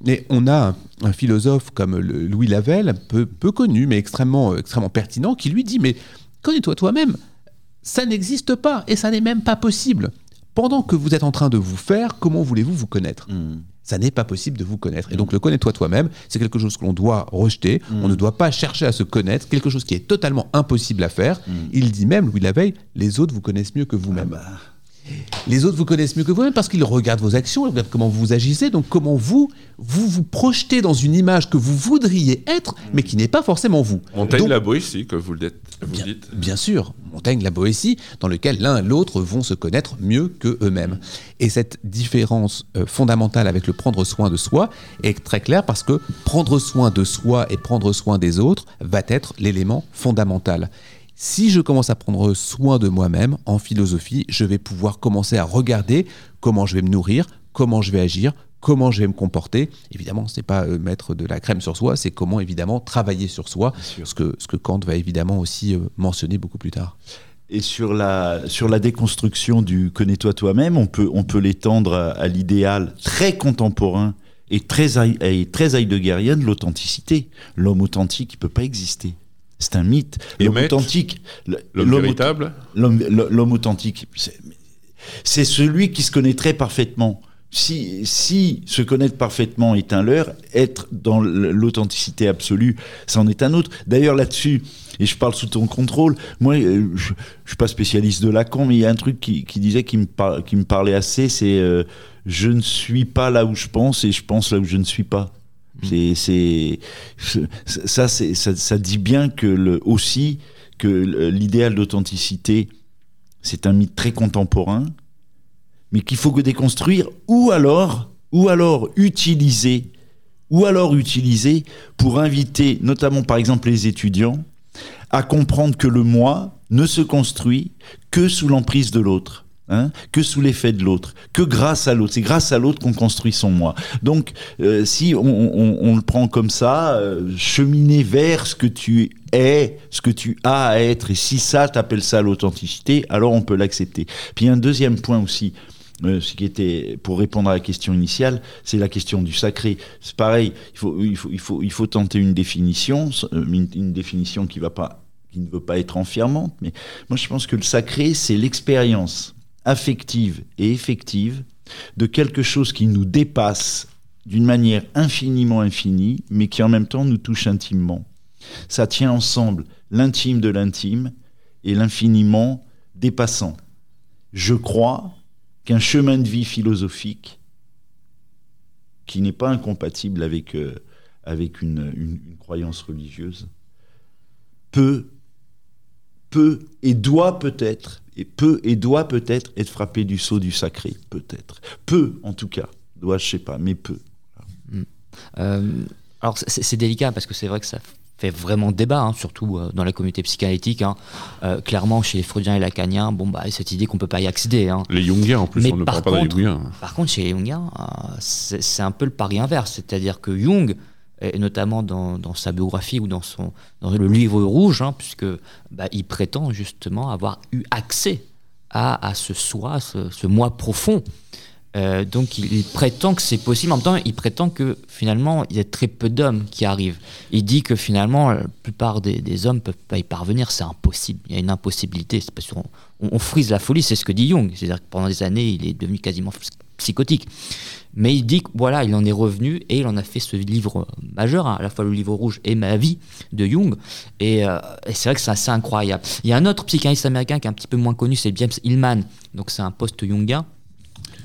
Mais on a un philosophe comme Louis Lavelle, peu, peu connu, mais extrêmement, extrêmement pertinent, qui lui dit, mais connais-toi toi-même, ça n'existe pas et ça n'est même pas possible. Pendant que vous êtes en train de vous faire, comment voulez-vous vous connaître Hmm. ça n'est pas possible de vous connaître. Et donc le connais-toi toi-même, c'est quelque chose que l'on doit rejeter. On ne doit pas chercher à se connaître, quelque chose qui est totalement impossible à faire. Il dit même, Louis Laveille, les autres vous connaissent mieux que vous-même. Les autres vous connaissent mieux que vous-même parce qu'ils regardent vos actions, ils regardent comment vous agissez, donc comment vous, vous vous projetez dans une image que vous voudriez être, mais qui n'est pas forcément vous. Montaigne Donc, la Boétie, que vous le dites. vous Bien, dites. bien sûr, Montaigne, la Boétie, dans lequel l'un et l'autre vont se connaître mieux que eux-mêmes. Et cette différence euh, fondamentale avec le prendre soin de soi est très claire parce que prendre soin de soi et prendre soin des autres va être l'élément fondamental. Si je commence à prendre soin de moi-même en philosophie, je vais pouvoir commencer à regarder comment je vais me nourrir, comment je vais agir, comment je vais me comporter. Évidemment, ce n'est pas euh, mettre de la crème sur soi, c'est comment évidemment travailler sur soi, ce que, ce que Kant va évidemment aussi euh, mentionner beaucoup plus tard. Et sur la, sur la déconstruction du connais-toi toi-même, on peut, on peut l'étendre à, à l'idéal très contemporain et très, et très heideggerienne de l'authenticité. L'homme authentique, il peut pas exister. C'est un mythe. L'homme authentique, L'homme véritable L'homme authentique, c'est- celui qui se connaîtrait parfaitement. Si, si se connaître parfaitement est un leurre, être dans l'authenticité absolue, c'en est un autre. D'ailleurs, là-dessus, et je parle sous ton contrôle, moi, euh, je, je suis pas spécialiste de Lacan, mais il y a un truc qui, qui disait qui me, par- qui me parlait assez, c'est euh, je ne suis pas là où je pense et je pense là où je ne suis pas. C'est, c'est, ça, c'est, ça, dit bien que aussi que l'idéal d'authenticité, c'est un mythe très contemporain, mais qu'il faut que déconstruire, ou alors, ou alors utiliser, ou alors utiliser pour inviter, notamment par exemple les étudiants, à comprendre que le moi ne se construit que sous l'emprise de l'autre. Hein, que sous l'effet de l'autre, que grâce à l'autre. C'est grâce à l'autre qu'on construit son moi. Donc, euh, si on, le prend comme ça, euh, cheminer vers ce que tu es, ce que tu as à être, et si ça, t'appelles ça l'authenticité, alors on peut l'accepter. Puis un deuxième point aussi, euh, ce qui était pour répondre à la question initiale, c'est la question du sacré. C'est pareil, il faut, il faut, il faut, il faut tenter une définition, une, définition qui qui ne veut pas être enfermante, mais moi je pense que le sacré, c'est l'expérience affective et effective de quelque chose qui nous dépasse d'une manière infiniment infinie, mais qui en même temps nous touche intimement. Ça tient ensemble l'intime de l'intime et l'infiniment dépassant. Je crois qu'un chemin de vie philosophique qui n'est pas incompatible avec, euh, une croyance religieuse peut, peut et doit peut-être, et peut et doit peut-être être frappé du sceau du sacré, peut-être. Peut, en tout cas. Doit, je sais pas, mais peut. Euh, alors c'est c'est délicat parce que c'est vrai que ça fait vraiment débat, hein, surtout euh, dans la communauté psychanalytique. hein. Euh, clairement, chez les Freudiens et Lacaniens, bon, bah, cette idée qu'on peut pas y accéder. hein. Les Jungiens, en plus, Mais on ne par parle pas des contre- Jungiens. Par contre, chez les Jungiens, euh, c'est c'est un peu le pari inverse. C'est-à-dire que Jung, et notamment dans, sa biographie ou dans, son, dans le livre rouge, hein, puisque bah, il prétend justement avoir eu accès à, à ce soi, ce, ce moi profond. Euh, donc il, prétend que c'est possible. En même temps, il prétend que finalement, il y a très peu d'hommes qui arrivent. Il dit que finalement, la plupart des, des hommes peuvent pas y parvenir. C'est impossible. Il y a une impossibilité. Parce qu'on on, on frise la folie. C'est ce que dit Jung. C'est-à-dire que pendant des années, il est devenu quasiment psy- psychotique. Mais il dit que voilà, il en est revenu et il en a fait ce livre majeur, hein, à la fois le livre rouge et ma vie de Jung. Et, euh, et c'est vrai que c'est assez incroyable. Il y a un autre psychanalyste américain qui est un petit peu moins connu, c'est James Hillman. Donc c'est un post-jungien.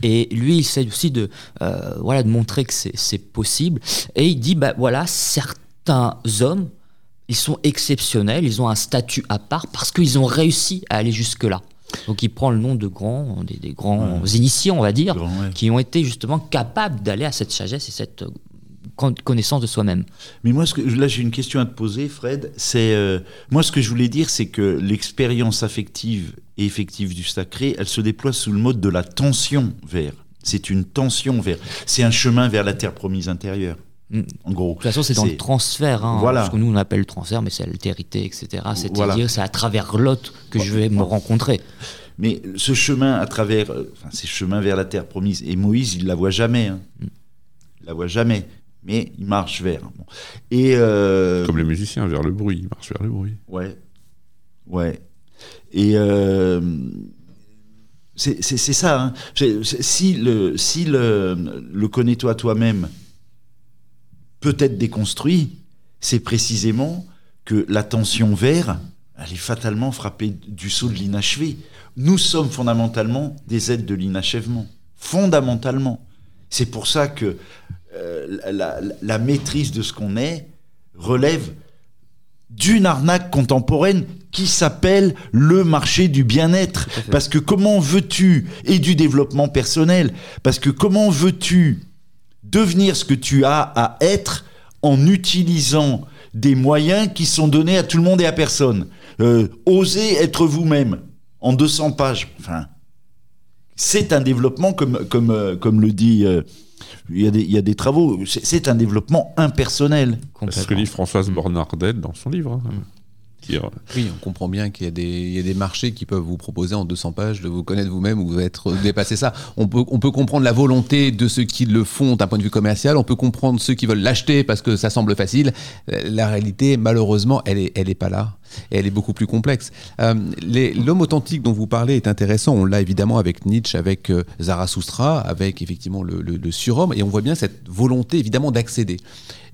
Et lui, il essaie aussi de, euh, voilà, de montrer que c'est c'est possible. Et il dit, bah voilà, certains hommes, ils sont exceptionnels, ils ont un statut à part parce qu'ils ont réussi à aller jusque-là. Donc il prend le nom de grands, des, des grands initiés, on va dire, Grand, ouais. qui ont été justement capables d'aller à cette sagesse et cette euh, con- connaissance de soi-même. Mais moi, ce que, là, j'ai une question à te poser, Fred. C'est euh, moi, ce que je voulais dire, c'est que l'expérience affective et effective du sacré, elle se déploie sous le mode de la tension vers. C'est une tension vers. C'est un chemin vers la terre promise intérieure. Mm. En gros. De toute façon, c'est dans le transfert, hein, Voilà. ce que nous on appelle le transfert, mais c'est l'altérité, etc. C'est-à-dire, Voilà. c'est à travers l'autre que je vais me rencontrer. Mais ce chemin à travers, euh, enfin, ces chemins vers la terre promise, et Moïse, il la voit jamais. hein. Il la voit jamais. mais il marche vers. Bon. Et euh, Comme les musiciens, vers le bruit, ils marchent vers le bruit. Ouais. Ouais. Et euh, c'est ça. hein. Si le, si le, le connais-toi toi-même peut être déconstruit, c'est précisément que la tension vers, elle est fatalement frappée du saut de l'inachevé. Nous sommes fondamentalement des aides de l'inachèvement. Fondamentalement. C'est pour ça que euh, la, la- la maîtrise de ce qu'on est relève d'une arnaque contemporaine qui s'appelle le marché du bien-être. Parce que comment veux-tu, et du développement personnel, parce que comment veux-tu devenir ce que tu as à être en utilisant des moyens qui sont donnés à tout le monde et à personne Euh, Osez être vous-même en 200 pages. C'est un développement, comme, euh, le dit... euh, il y, a des, travaux, c'est un développement impersonnel. C'est ce que dit Françoise Bornardet dans son livre. hein, Oui, on comprend bien qu'il y, a des- marchés qui peuvent vous proposer en 200 pages de vous connaître vous-même ou être dépasser ça. On peut, comprendre la volonté de ceux qui le font d'un point de vue commercial, on peut comprendre ceux qui veulent l'acheter parce que ça semble facile. Euh, La réalité, malheureusement, elle est, elle est pas là. Et elle est beaucoup plus complexe. Euh, L'homme authentique dont vous parlez est intéressant. On l'a évidemment avec Nietzsche, avec euh, Zarathustra, avec effectivement le, surhomme. Et on voit bien cette volonté évidemment d'accéder.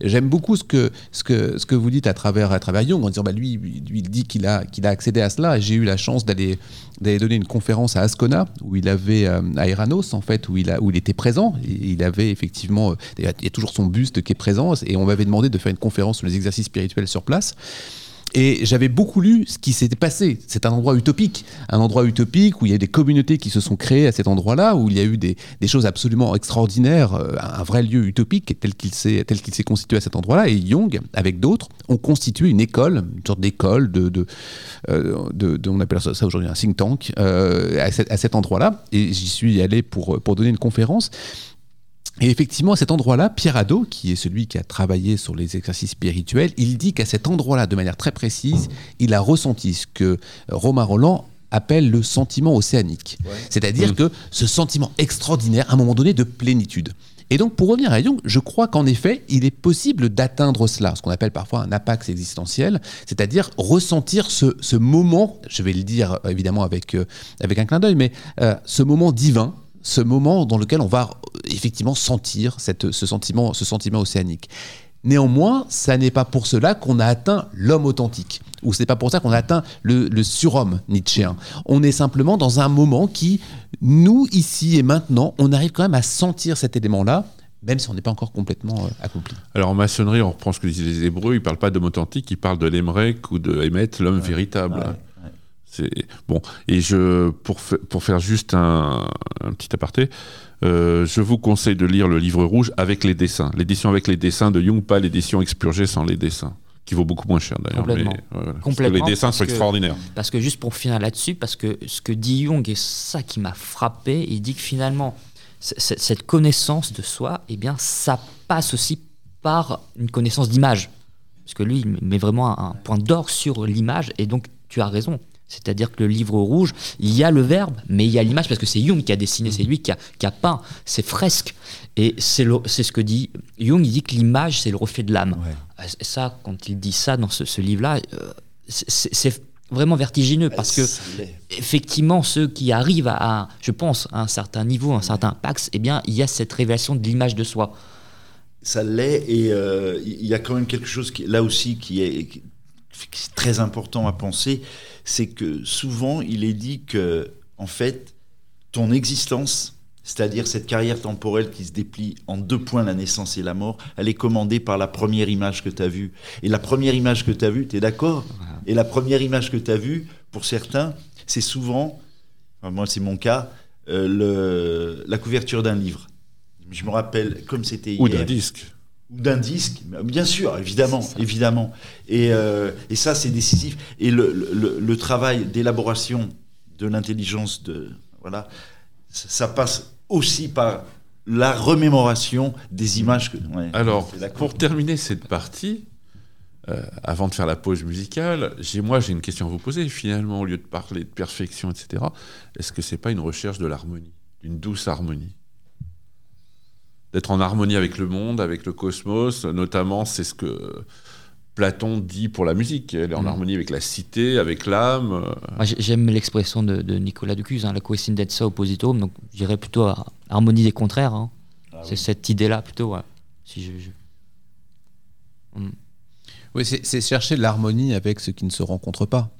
J'aime beaucoup ce que, ce, que, ce que vous dites à travers, à travers Jung en disant bah, lui, lui, il dit qu'il a, a accédé à cela. J'ai eu la chance d'aller donner une conférence à Ascona où il avait euh, à Eranos en fait où il, a, où il était présent. Il avait effectivement, euh, il y a toujours son buste qui est présent. Et on m'avait demandé de faire une conférence sur les exercices spirituels sur place. Et j'avais beaucoup lu ce qui s'était passé. C'est un endroit utopique, un endroit utopique où il y a des communautés qui se sont créées à cet endroit-là, où il y a eu des, choses absolument extraordinaires, euh, un vrai lieu utopique tel qu'il s'est constitué à cet endroit-là. Et Jung, avec d'autres, ont constitué une école, une sorte d'école de, euh, on appelle ça, aujourd'hui un think tank euh, à, cet- endroit-là. Et j'y suis allé pour donner une conférence. Et effectivement, à cet endroit-là, Pierre Hadot, qui est celui qui a travaillé sur les exercices spirituels, il dit qu'à cet endroit-là, de manière très précise, il a ressenti ce que Romain Roland appelle le sentiment océanique. C'est-à-dire que ce sentiment extraordinaire, à un moment donné, de plénitude. Et donc, pour revenir à Jung, je crois qu'en effet, il est possible d'atteindre cela, ce qu'on appelle parfois un apax existentiel, c'est-à-dire ressentir ce, ce moment, je vais le dire euh, évidemment avec, euh, avec un clin d'œil, mais euh, ce moment divin, ce moment dans lequel on va euh, effectivement sentir cette, ce, sentiment, ce sentiment océanique. Néanmoins, ça n'est pas pour cela qu'on a atteint l'homme authentique, ou c'est pas pour ça qu'on a atteint le, le surhomme nietzschéen. On est simplement dans un moment qui, nous, ici et maintenant, on arrive quand même à sentir cet élément-là, même si on n'est pas encore complètement euh, accompli. Alors en maçonnerie, on reprend ce que disaient les Hébreux, ils ne parlent pas d'homme authentique, ils parlent de l'Emrek ou de Hémet, l'homme véritable. Ouais, ouais. Bon. Et je, pour, pour faire juste un, un petit aparté, euh, je vous conseille de lire le livre rouge avec les dessins. L'édition avec les dessins de Jung, pas l'édition expurgée sans les dessins, qui vaut beaucoup moins cher d'ailleurs. Complètement. mais, voilà. Complètement, les dessins sont que- extraordinaires. Parce que juste pour finir là-dessus, parce que ce que dit Jung, et ça qui m'a frappé, il dit que finalement, cette connaissance de soi, eh bien, ça passe aussi par une connaissance d'image. Parce que lui, il met vraiment un point d'or sur l'image, et donc tu as raison. C'est-à-dire que le livre rouge, il y a le verbe, mais il y a l'image, parce que c'est Jung qui a dessiné, c'est lui qui a, qui a peint ces fresques. Et c'est ce que dit Jung, il dit que l'image, c'est le reflet de l'âme. Ouais. Ça, quand il dit ça dans ce, ce livre-là, euh, c'est vraiment vertigineux, parce que effectivement, ceux qui arrivent à, je pense, à un certain niveau, un certain pax, eh bien, il y a cette révélation de l'image de soi. Ça l'est, et euh, il y a quand même quelque chose qui, là aussi qui est, qui est très important à penser, c'est que souvent il est dit que, en fait, ton existence, c'est-à-dire cette carrière temporelle qui se déplie en deux points, la naissance et la mort, elle est commandée par la première image que tu as vue. Et la première image que tu as vue, tu es d'accord Et la première image que tu as vue, pour certains, c'est souvent, enfin, moi c'est mon cas, euh, le, la couverture d'un livre. Je me rappelle comme c'était hier Ou d'un disque. Ou d'un disque, bien sûr, évidemment, évidemment. Et, euh, et ça, c'est décisif. Et le, le- le travail d'élaboration de l'intelligence, de voilà, ça, ça passe aussi par la remémoration des images que. ouais, Alors, pour terminer cette partie, euh, avant de faire la pause musicale, j'ai moi j'ai une question à vous poser. Finalement, au lieu de parler de perfection, etc., est-ce que c'est pas une recherche de l'harmonie, d'une douce harmonie? D'être en harmonie avec le monde, avec le cosmos. Notamment, c'est ce que Platon dit pour la musique. Elle est en Mm. harmonie avec la cité, avec l'âme. J'aime l'expression de, de Nicolas Ducuse, hein, la coescendenza oppositum, donc je dirais plutôt à harmonie des contraires. hein. c'est cette idée-là plutôt. ouais. Si je, je- Oui, c'est c'est chercher l'harmonie avec ce qui ne se rencontre pas.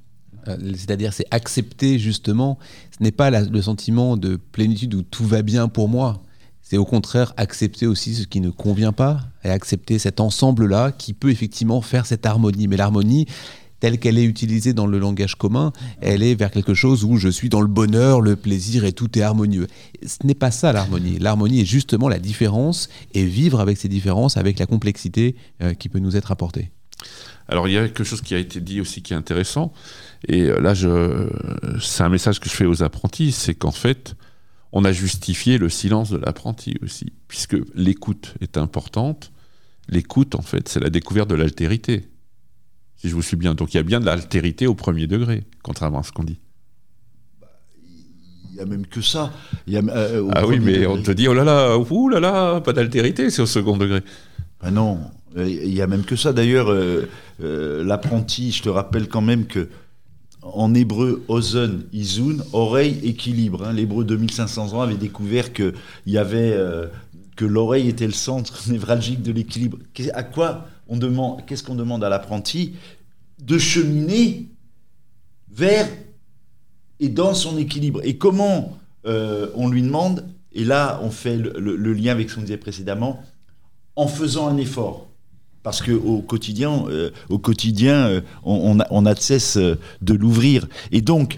Euh, C'est-à-dire, c'est accepter justement, ce n'est pas la- le sentiment de plénitude où tout va bien pour moi. C'est au contraire accepter aussi ce qui ne convient pas et accepter cet ensemble-là qui peut effectivement faire cette harmonie. Mais l'harmonie, telle qu'elle est utilisée dans le langage commun, elle est vers quelque chose où je suis dans le bonheur, le plaisir et tout est harmonieux. Ce n'est pas ça l'harmonie. L'harmonie est justement la différence et vivre avec ces différences, avec la complexité euh, qui peut nous être apportée. Alors il y a quelque chose qui a été dit aussi qui est intéressant, et euh, là c'est un message que je fais aux apprentis, c'est qu'en fait on a justifié le silence de l'apprenti aussi, puisque l'écoute est importante. L'écoute en fait c'est la découverte de l'altérité, si je vous suis bien. Donc il y a bien de l'altérité au premier degré, contrairement à ce qu'on dit. Il y a même que ça. Il y a, euh, au Ah oui, mais degré. on te dit oh là là, ouh là là, pas d'altérité, c'est au second degré. Ah non, euh, il y a même que ça. D'ailleurs, euh, euh, l'apprenti, je te rappelle quand même que en hébreu, ozen, izun, oreille, équilibre. hein. L'hébreu 2500 ans avait découvert que avait euh, que l'oreille était le centre névralgique de l'équilibre. À quoi on demande Qu'est-ce qu'on demande à l'apprenti De cheminer vers et dans son équilibre? Et comment euh, on lui demande Et là, on fait le, le- le lien avec ce qu'on disait précédemment en faisant un effort. Parce que au quotidien, euh, au quotidien, euh, on, on a, de cesse euh, de l'ouvrir. Et donc,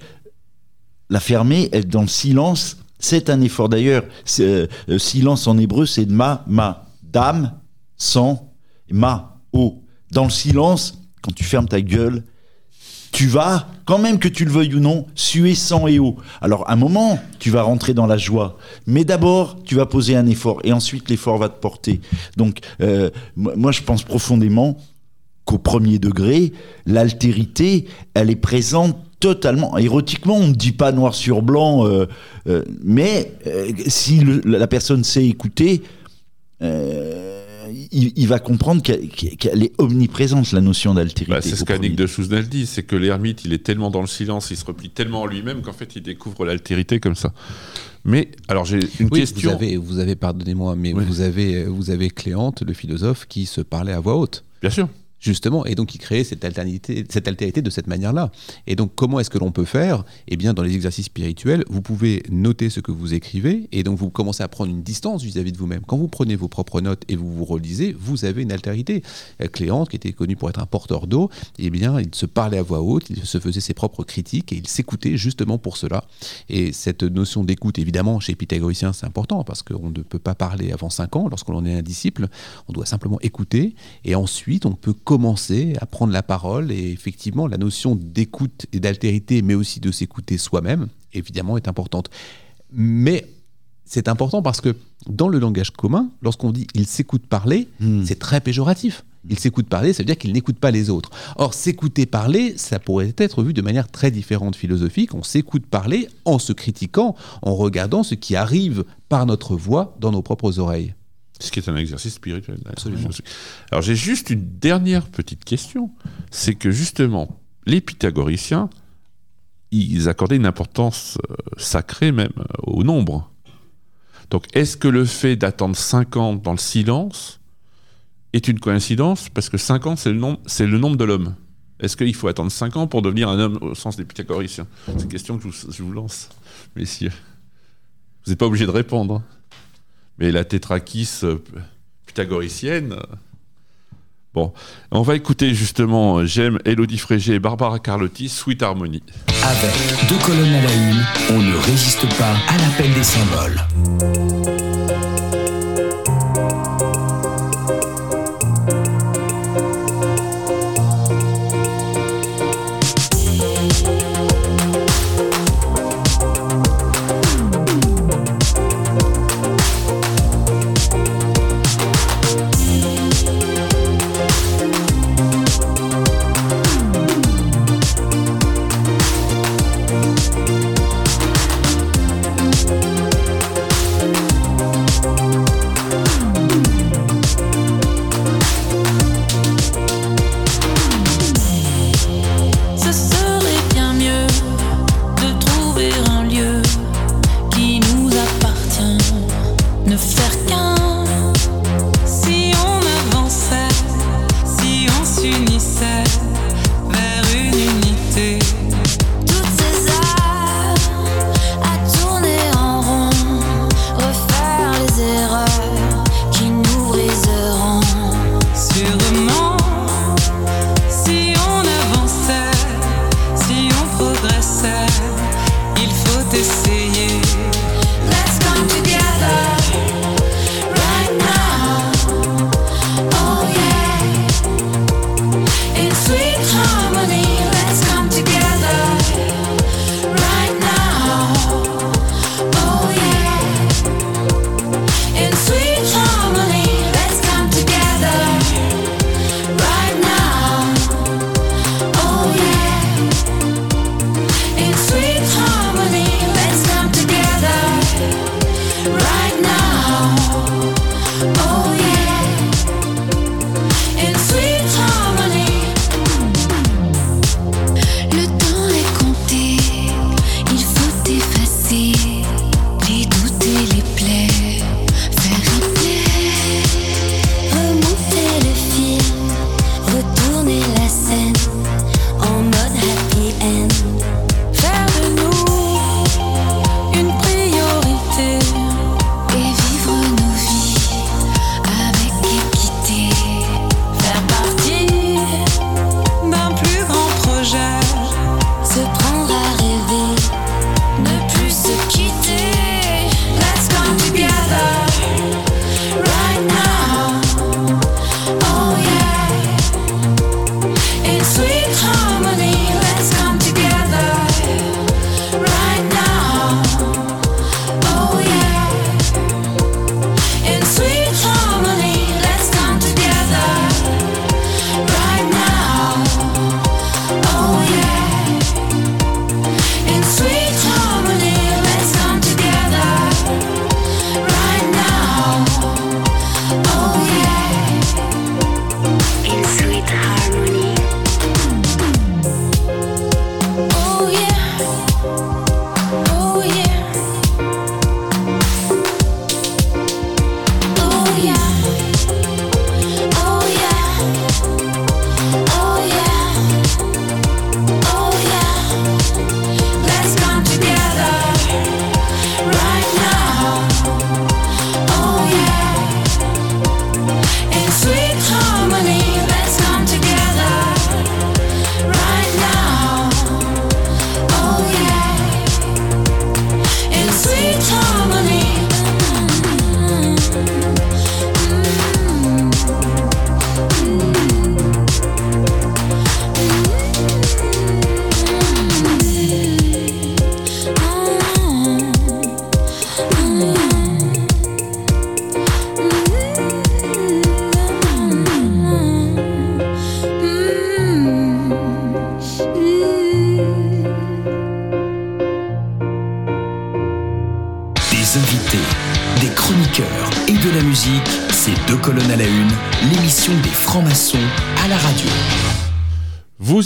la fermer, être dans le silence, c'est un effort. D'ailleurs, euh, euh, silence en hébreu, c'est ma, ma, dame, sans, ma, o. Dans le silence, quand tu fermes ta gueule, tu vas, quand même que tu le veuilles ou non, suer sang et eau. Alors, à un moment, tu vas rentrer dans la joie. Mais d'abord, tu vas poser un effort. Et ensuite, l'effort va te porter. Donc, euh, moi, je pense profondément qu'au premier degré, l'altérité, elle est présente totalement. Érotiquement, on ne dit pas noir sur blanc, euh, euh, mais si la personne sait écouter, il, il va comprendre qu'elle est omniprésente, la notion d'altérité. Bah, c'est ce qu'Annick de dit, c'est que l'ermite, il est tellement dans le silence, il se replie tellement en lui-même qu'en fait, il découvre l'altérité comme ça. Mais, alors j'ai une Oui, question. Vous avez, vous avez pardonnez-moi, mais Oui. vous avez, vous avez Cléante, le philosophe, qui se parlait à voix haute. Bien sûr. Justement, et donc il créait cette alternité, cette altérité de cette manière-là. Et donc comment est-ce que l'on peut faire? Eh bien, dans les exercices spirituels, vous pouvez noter ce que vous écrivez, et donc vous commencez à prendre une distance vis-à-vis de vous-même. Quand vous prenez vos propres notes et vous vous relisez, vous avez une altérité. Euh, Cléante, qui était connu pour être un porteur d'eau, eh bien, il se parlait à voix haute, il se faisait ses propres critiques, et il s'écoutait justement pour cela. Et cette notion d'écoute, évidemment, chez les pythagoriciens, c'est important, parce qu'on ne peut pas parler avant 5 ans lorsqu'on en est un disciple, on doit simplement écouter, et ensuite on peut commencer à prendre la parole, et effectivement, la notion d'écoute et d'altérité, mais aussi de s'écouter soi-même, évidemment, est importante. Mais c'est important parce que dans le langage commun, lorsqu'on dit il s'écoute parler, Hmm. c'est très péjoratif. Il s'écoute parler, ça veut dire qu'il n'écoute pas les autres. Or, s'écouter parler, ça pourrait être vu de manière très différente philosophique. On s'écoute parler en se critiquant, en regardant ce qui arrive par notre voix dans nos propres oreilles. Ce qui est un exercice spirituel. Absolument. Alors j'ai juste une dernière petite question. C'est que justement, les pythagoriciens, ils accordaient une importance euh, sacrée même euh, au nombre. Donc est-ce que le fait d'attendre 5 ans dans le silence est une coïncidence? Parce que 5 ans, c'est le, nombre- c'est le nombre de l'homme. Est-ce qu'il faut attendre 5 ans pour devenir un homme au sens des pythagoriciens? C'est une question que je vous, je vous lance, messieurs. Vous n'êtes pas obligé de répondre. Mais la tétrakis euh, pythagoricienne. euh, Bon, on va écouter justement euh, J'aime Elodie Frégé et Barbara Carlotti, Sweet Harmony. Avec deux colonnes à la une, on ne résiste pas à l'appel des symboles.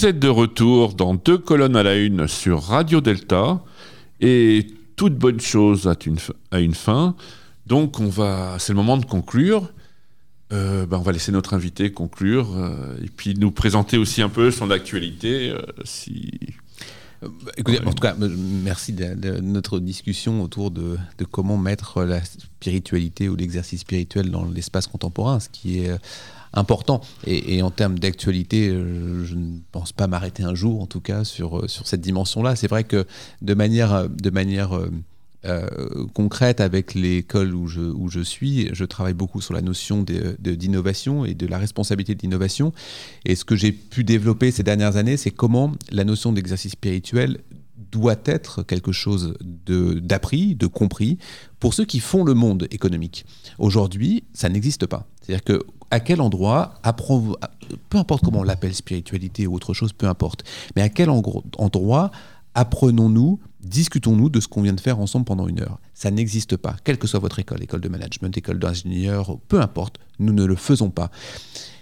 Êtes de retour dans Deux colonnes à la une sur Radio Delta et toute bonne chose a une, a une fin. Donc on va, c'est le moment de conclure. Euh, ben, on va laisser notre invité conclure euh, et puis nous présenter aussi un peu son actualité. euh, si... Écoutez, en tout cas, merci de, de notre discussion autour de, de comment mettre la spiritualité ou l'exercice spirituel dans l'espace contemporain, ce qui est important. Et, en termes d'actualité, euh, je ne pense pas m'arrêter un jour, en tout cas, sur, euh, sur cette dimension-là. C'est vrai que de manière, de manière euh, concrète avec l'école où je, où je suis, je travaille beaucoup sur la notion d'innovation et de la responsabilité de l'innovation. Et ce que j'ai pu développer ces dernières années, c'est comment la notion d'exercice spirituel doit être quelque chose d'appris, de, compris pour ceux qui font le monde économique. Aujourd'hui, ça n'existe pas. C'est-à-dire que à quel endroit, peu importe comment on l'appelle, spiritualité ou autre chose, peu importe, mais à quel endroit apprenons-nous, discutons-nous de ce qu'on vient de faire ensemble pendant une heure? Ça n'existe pas, quelle que soit votre école, école de management, école d'ingénieur, peu importe, nous ne le faisons pas.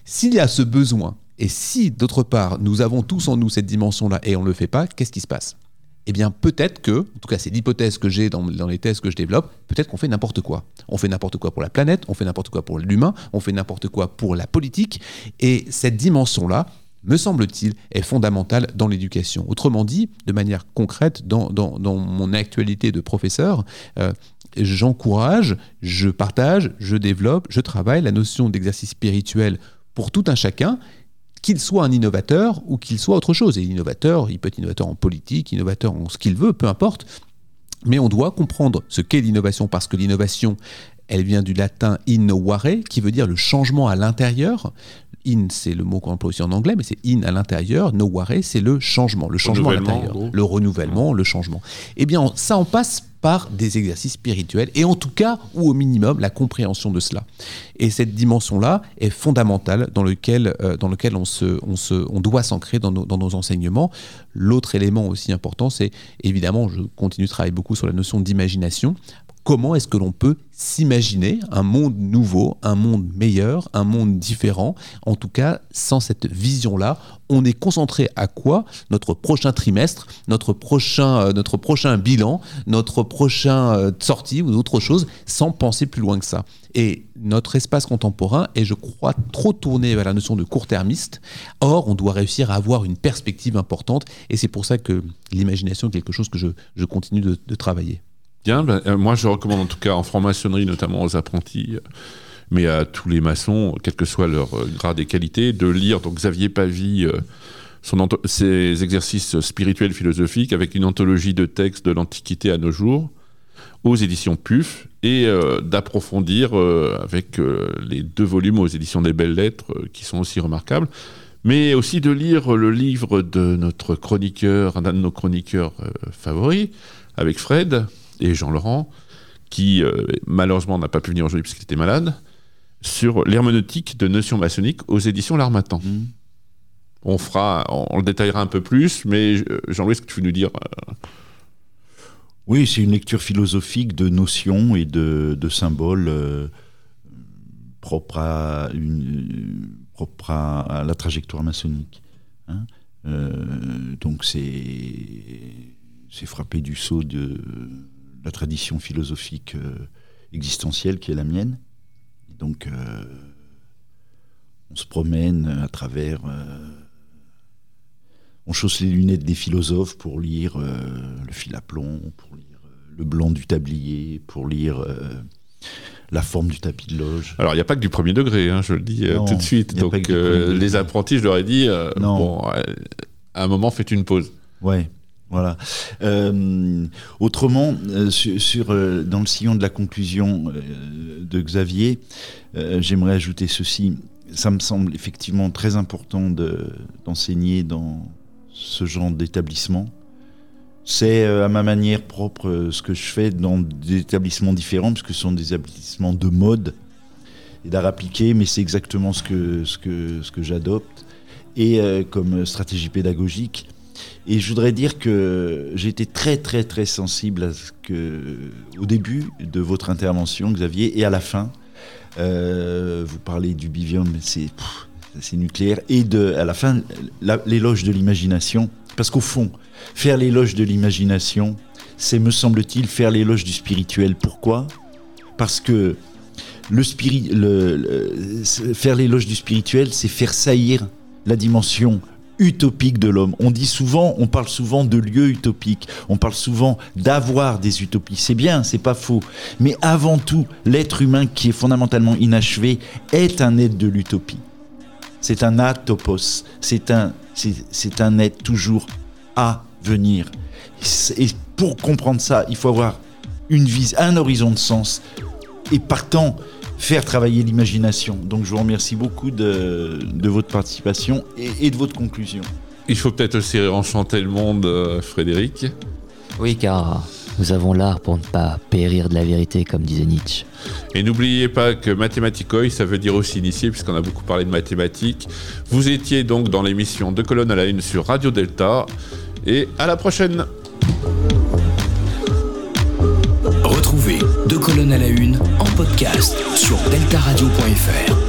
S'il y a ce besoin, et si d'autre part nous avons tous en nous cette dimension-là et on ne le fait pas, qu'est-ce qui se passe? Eh bien, peut-être que, en tout cas, c'est l'hypothèse que j'ai dans, les thèses que je développe, peut-être qu'on fait n'importe quoi. On fait n'importe quoi pour la planète, on fait n'importe quoi pour l'humain, on fait n'importe quoi pour la politique. Et cette dimension-là, me semble-t-il, est fondamentale dans l'éducation. Autrement dit, de manière concrète, dans mon actualité de professeur, euh, j'encourage, je partage, je développe, je travaille la notion d'exercice spirituel pour tout un chacun, qu'il soit un innovateur ou qu'il soit autre chose. Et l'innovateur, il peut être innovateur en politique, innovateur en ce qu'il veut, peu importe. Mais on doit comprendre ce qu'est l'innovation parce que l'innovation, elle vient du latin innovare, qui veut dire le changement à l'intérieur. In, c'est le mot qu'on emploie aussi en anglais, mais c'est in à l'intérieur. Noware, c'est le changement, le changement à l'intérieur. Le renouvellement, le changement. Eh bien, ça en passe par des exercices spirituels, et en tout cas, ou au minimum, la compréhension de cela. Et cette dimension-là est fondamentale dans lequel, euh, dans lequel on, se, on, se, on doit s'ancrer dans nos, dans nos enseignements. L'autre élément aussi important, c'est évidemment, je continue de travailler beaucoup sur la notion d'imagination. Comment est-ce que l'on peut s'imaginer un monde nouveau, un monde meilleur, un monde différent? En tout cas, sans cette vision-là, on est concentré à quoi? Notre prochain trimestre, notre prochain, euh, notre prochain bilan, notre prochain euh, sortie ou d'autres choses, sans penser plus loin que ça. Et notre espace contemporain est, je crois, trop tourné vers la notion de court-termiste. Or, on doit réussir à avoir une perspective importante. Et c'est pour ça que l'imagination est quelque chose que je, continue de travailler. Ben, euh, moi je recommande en tout cas en franc-maçonnerie, notamment aux apprentis, euh, mais à tous les maçons, quel que soit leur euh, grade et qualité, de lire. Donc Xavier Pavie, ses exercices spirituels philosophiques avec une anthologie de textes de l'Antiquité à nos jours, aux éditions PUF, et d'approfondir avec les deux volumes aux éditions des Belles Lettres, qui sont aussi remarquables, mais aussi de lire le livre de notre chroniqueur, un de nos chroniqueurs favoris, avec Fred et Jean-Laurent, qui euh, malheureusement n'a pas pu venir aujourd'hui parce qu'il était malade, sur l'herméneutique de notions maçonniques aux éditions L'Armatan. Mhm. On fera, on, on le détaillera un peu plus, mais euh, Jean-Louis, est-ce que tu veux nous dire euh, Oui, c'est une lecture philosophique de notions et de, de symboles euh, propres, à, une, propres à, à la trajectoire maçonnique. hein. Donc c'est c'est frappé du sceau de la tradition philosophique euh, existentielle qui est la mienne. Et donc euh, on se promène à travers... euh, on chausse les lunettes des philosophes pour lire le fil à plomb, pour lire le blanc du tablier, pour lire la forme du tapis de loge. Alors, il n'y a pas que du premier degré, hein, je le dis euh, tout de suite. Donc, euh, les apprentis, je leur ai dit, euh, Non. bon, à un moment, faites une pause. Ouais, voilà. Euh, autrement, euh, euh, dans le sillon de la conclusion de Xavier, j'aimerais ajouter ceci. Ça me semble effectivement très important de- d'enseigner dans ce genre d'établissement. C'est à ma manière propre ce que je fais dans des établissements différents, puisque ce sont des établissements de mode et d'art appliqué, mais c'est exactement ce que, que, que j'adopte. Et comme stratégie pédagogique, et je voudrais dire que été très très très sensible au début de votre intervention, Xavier, et à la fin, Euh, vous parlez du bivium, c'est nucléaire. Et à la fin, l'éloge de l'imagination. Parce qu'au fond, faire l'éloge de l'imagination, c'est, me semble-t-il, faire l'éloge du spirituel. Pourquoi? Parce que le, faire l'éloge du spirituel, c'est faire saillir la dimension utopique de l'homme. On dit souvent, on parle souvent de lieux utopiques, on parle souvent d'avoir des utopies. C'est bien, c'est pas faux. Mais avant tout, l'être humain qui est fondamentalement inachevé est un être de l'utopie. C'est un atopos, c'est un, c'est un être toujours à venir. Et pour comprendre ça, il faut avoir une vise, un horizon de sens. Et partant, faire travailler l'imagination. Donc je vous remercie beaucoup de, votre participation et, de votre conclusion. Il faut peut-être aussi enchanter le monde, euh, Frédéric. Oui, car nous avons l'art pour ne pas périr de la vérité, comme disait Nietzsche. Et n'oubliez pas que mathématicoi, ça veut dire aussi initié, puisqu'on a beaucoup parlé de mathématiques. Vous étiez donc dans l'émission De colonne à la une sur Radio Delta. Et à la prochaine Deux colonnes à la une en podcast sur deltaradio.fr.